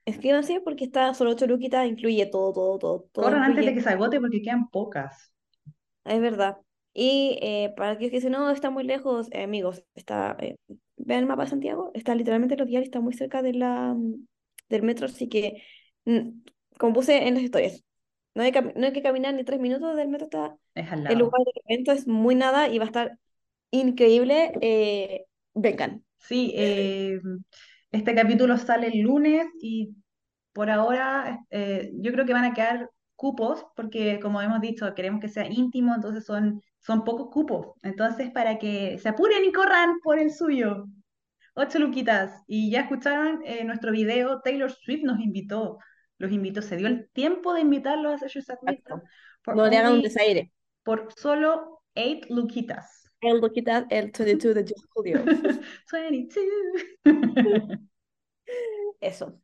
escríbanse porque está solo ocho luquitas, incluye todo, todo, todo, todo Corran antes de que se agote porque quedan pocas. Es verdad. Y eh, para aquellos que dicen, no, está muy lejos, eh, amigos, está, eh, vean el mapa de Santiago, está literalmente en los diarios, está muy cerca de la, mm, del metro, así que, mm, como puse en las historias, no hay, no hay que caminar ni tres minutos del metro, está Es al el lado. lugar del evento, es muy nada y va a estar increíble. eh, vengan. Sí, eh, este capítulo sale el lunes y por ahora eh, yo creo que van a quedar cupos porque como hemos dicho, queremos que sea íntimo, entonces son, son pocos cupos. Entonces para que se apuren y corran por el suyo. Ocho luquitas. Y ya escucharon eh, nuestro video, Taylor Swift nos invitó, los invitó, se dio el tiempo de invitarlos a Exacto. por No le hagan un desaire. por solo eight luquitas. El loquita, el 22 de Julio. 22. Eso.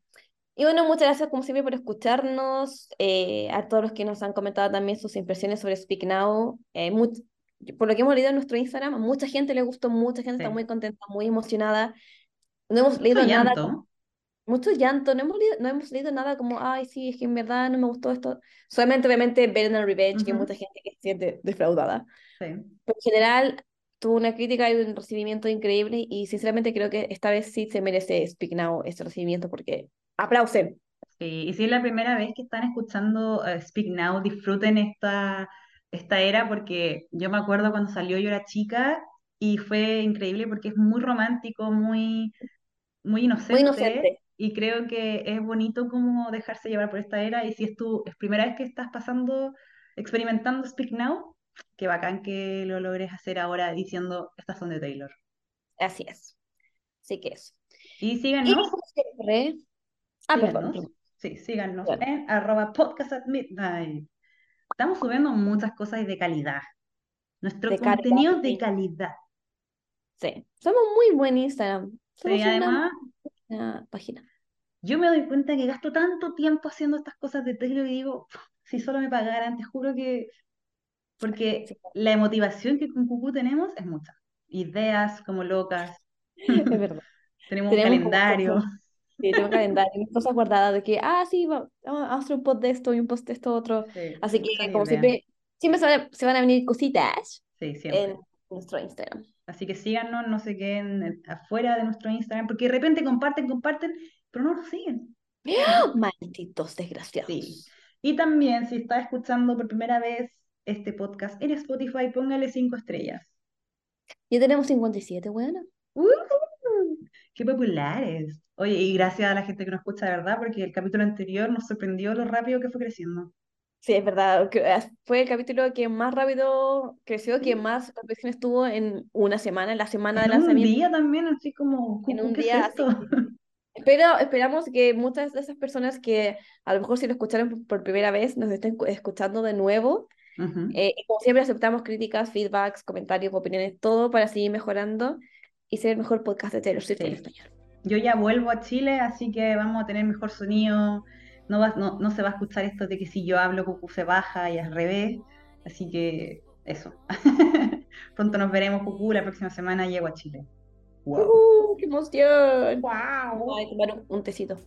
Y bueno, muchas gracias como siempre por escucharnos, eh, a todos los que nos han comentado también sus impresiones sobre Speak Now. Eh, much- por lo que hemos leído en nuestro Instagram, a mucha gente le gustó, mucha gente está Sí. muy contenta, muy emocionada. No hemos Mucho leído nada, llanto. mucho llanto, no hemos leído, no hemos leído nada como, ay, sí, es que en verdad no me gustó esto. Solamente, obviamente, Better Revenge, que hay mucha gente que se siente defraudada. Sí. Pero en general, tuvo una crítica y un recibimiento increíble y sinceramente creo que esta vez sí se merece Speak Now este recibimiento porque aplausen. Sí, y si es la primera vez que están escuchando eh, Speak Now, disfruten esta, esta era porque yo me acuerdo cuando salió yo era chica y fue increíble porque es muy romántico, muy, muy Muy inocente inocente. y creo que es bonito como dejarse llevar por esta era y si es tu es primera vez que estás pasando, experimentando Speak Now, qué bacán que lo logres hacer ahora diciendo estas son de Taylor. Así es. Así que eso. Y Y síganos, siempre. Ah, perdón. síganos, perdón. sí, síganos Claro. en arroba podcast at midnight. Estamos subiendo muchas cosas de calidad. Nuestro De calidad, contenido de sí. calidad. Sí. Somos muy buen Instagram. Somos Sí, una además, página. yo me doy cuenta que gasto tanto tiempo haciendo estas cosas de Taylor y digo, si solo me pagaran, te juro que... Porque Sí, la motivación que con Cucú tenemos es mucha. Ideas como locas. <laughs> es verdad. <laughs> Tenemos un Tenemos como calendario. cosas, sí, tengo un calendario, cosas guardadas de que, ah, sí, va- vamos a hacer un post de esto y un post de esto otro. Sí, Así que, como ideas. siempre, siempre se van a, se van a venir cositas Sí, en nuestro Instagram. Así que síganos, no se queden afuera de nuestro Instagram, porque de repente comparten, comparten, pero no nos siguen. Malditos desgraciados. Sí. Y también, si está escuchando por primera vez este podcast en Spotify, póngale cinco estrellas. Ya tenemos 57, bueno. ¡Uh! ¡Qué populares! Oye, y gracias a la gente que nos escucha de verdad, porque el capítulo anterior nos sorprendió lo rápido que fue creciendo. Sí, es verdad. eh, Fue el capítulo que más rápido creció, que más reproducciones tuvo en una semana, en la semana de En un lanzamiento. día también, así como, En "Cucu, un ¿qué es día, así esto? que Pero esperamos que muchas de esas personas que a lo mejor si lo escucharon por- primera vez nos estén cu- escuchando de nuevo. Ujú. Eh, y como siempre aceptamos críticas, feedbacks, comentarios, opiniones, todo para seguir mejorando y ser el mejor podcast de Taylor Swift en Sí. español. Yo ya vuelvo a Chile, así que vamos a tener mejor sonido. No, va- no, no se va a escuchar esto de que si yo hablo, Cucu se baja y al revés. Así que eso. <laughs> Pronto nos veremos, Cucu. La próxima semana llego a Chile. Wow. ¡Uh, ¡Qué emoción! Wow. Voy a tomar un, un tecito.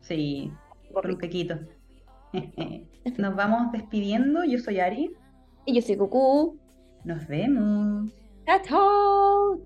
Sí, por un rico. pequito. <laughs> <laughs> Nos vamos despidiendo. Yo soy Ari. Y yo soy Cucú. Nos vemos. ¡Chao, chao!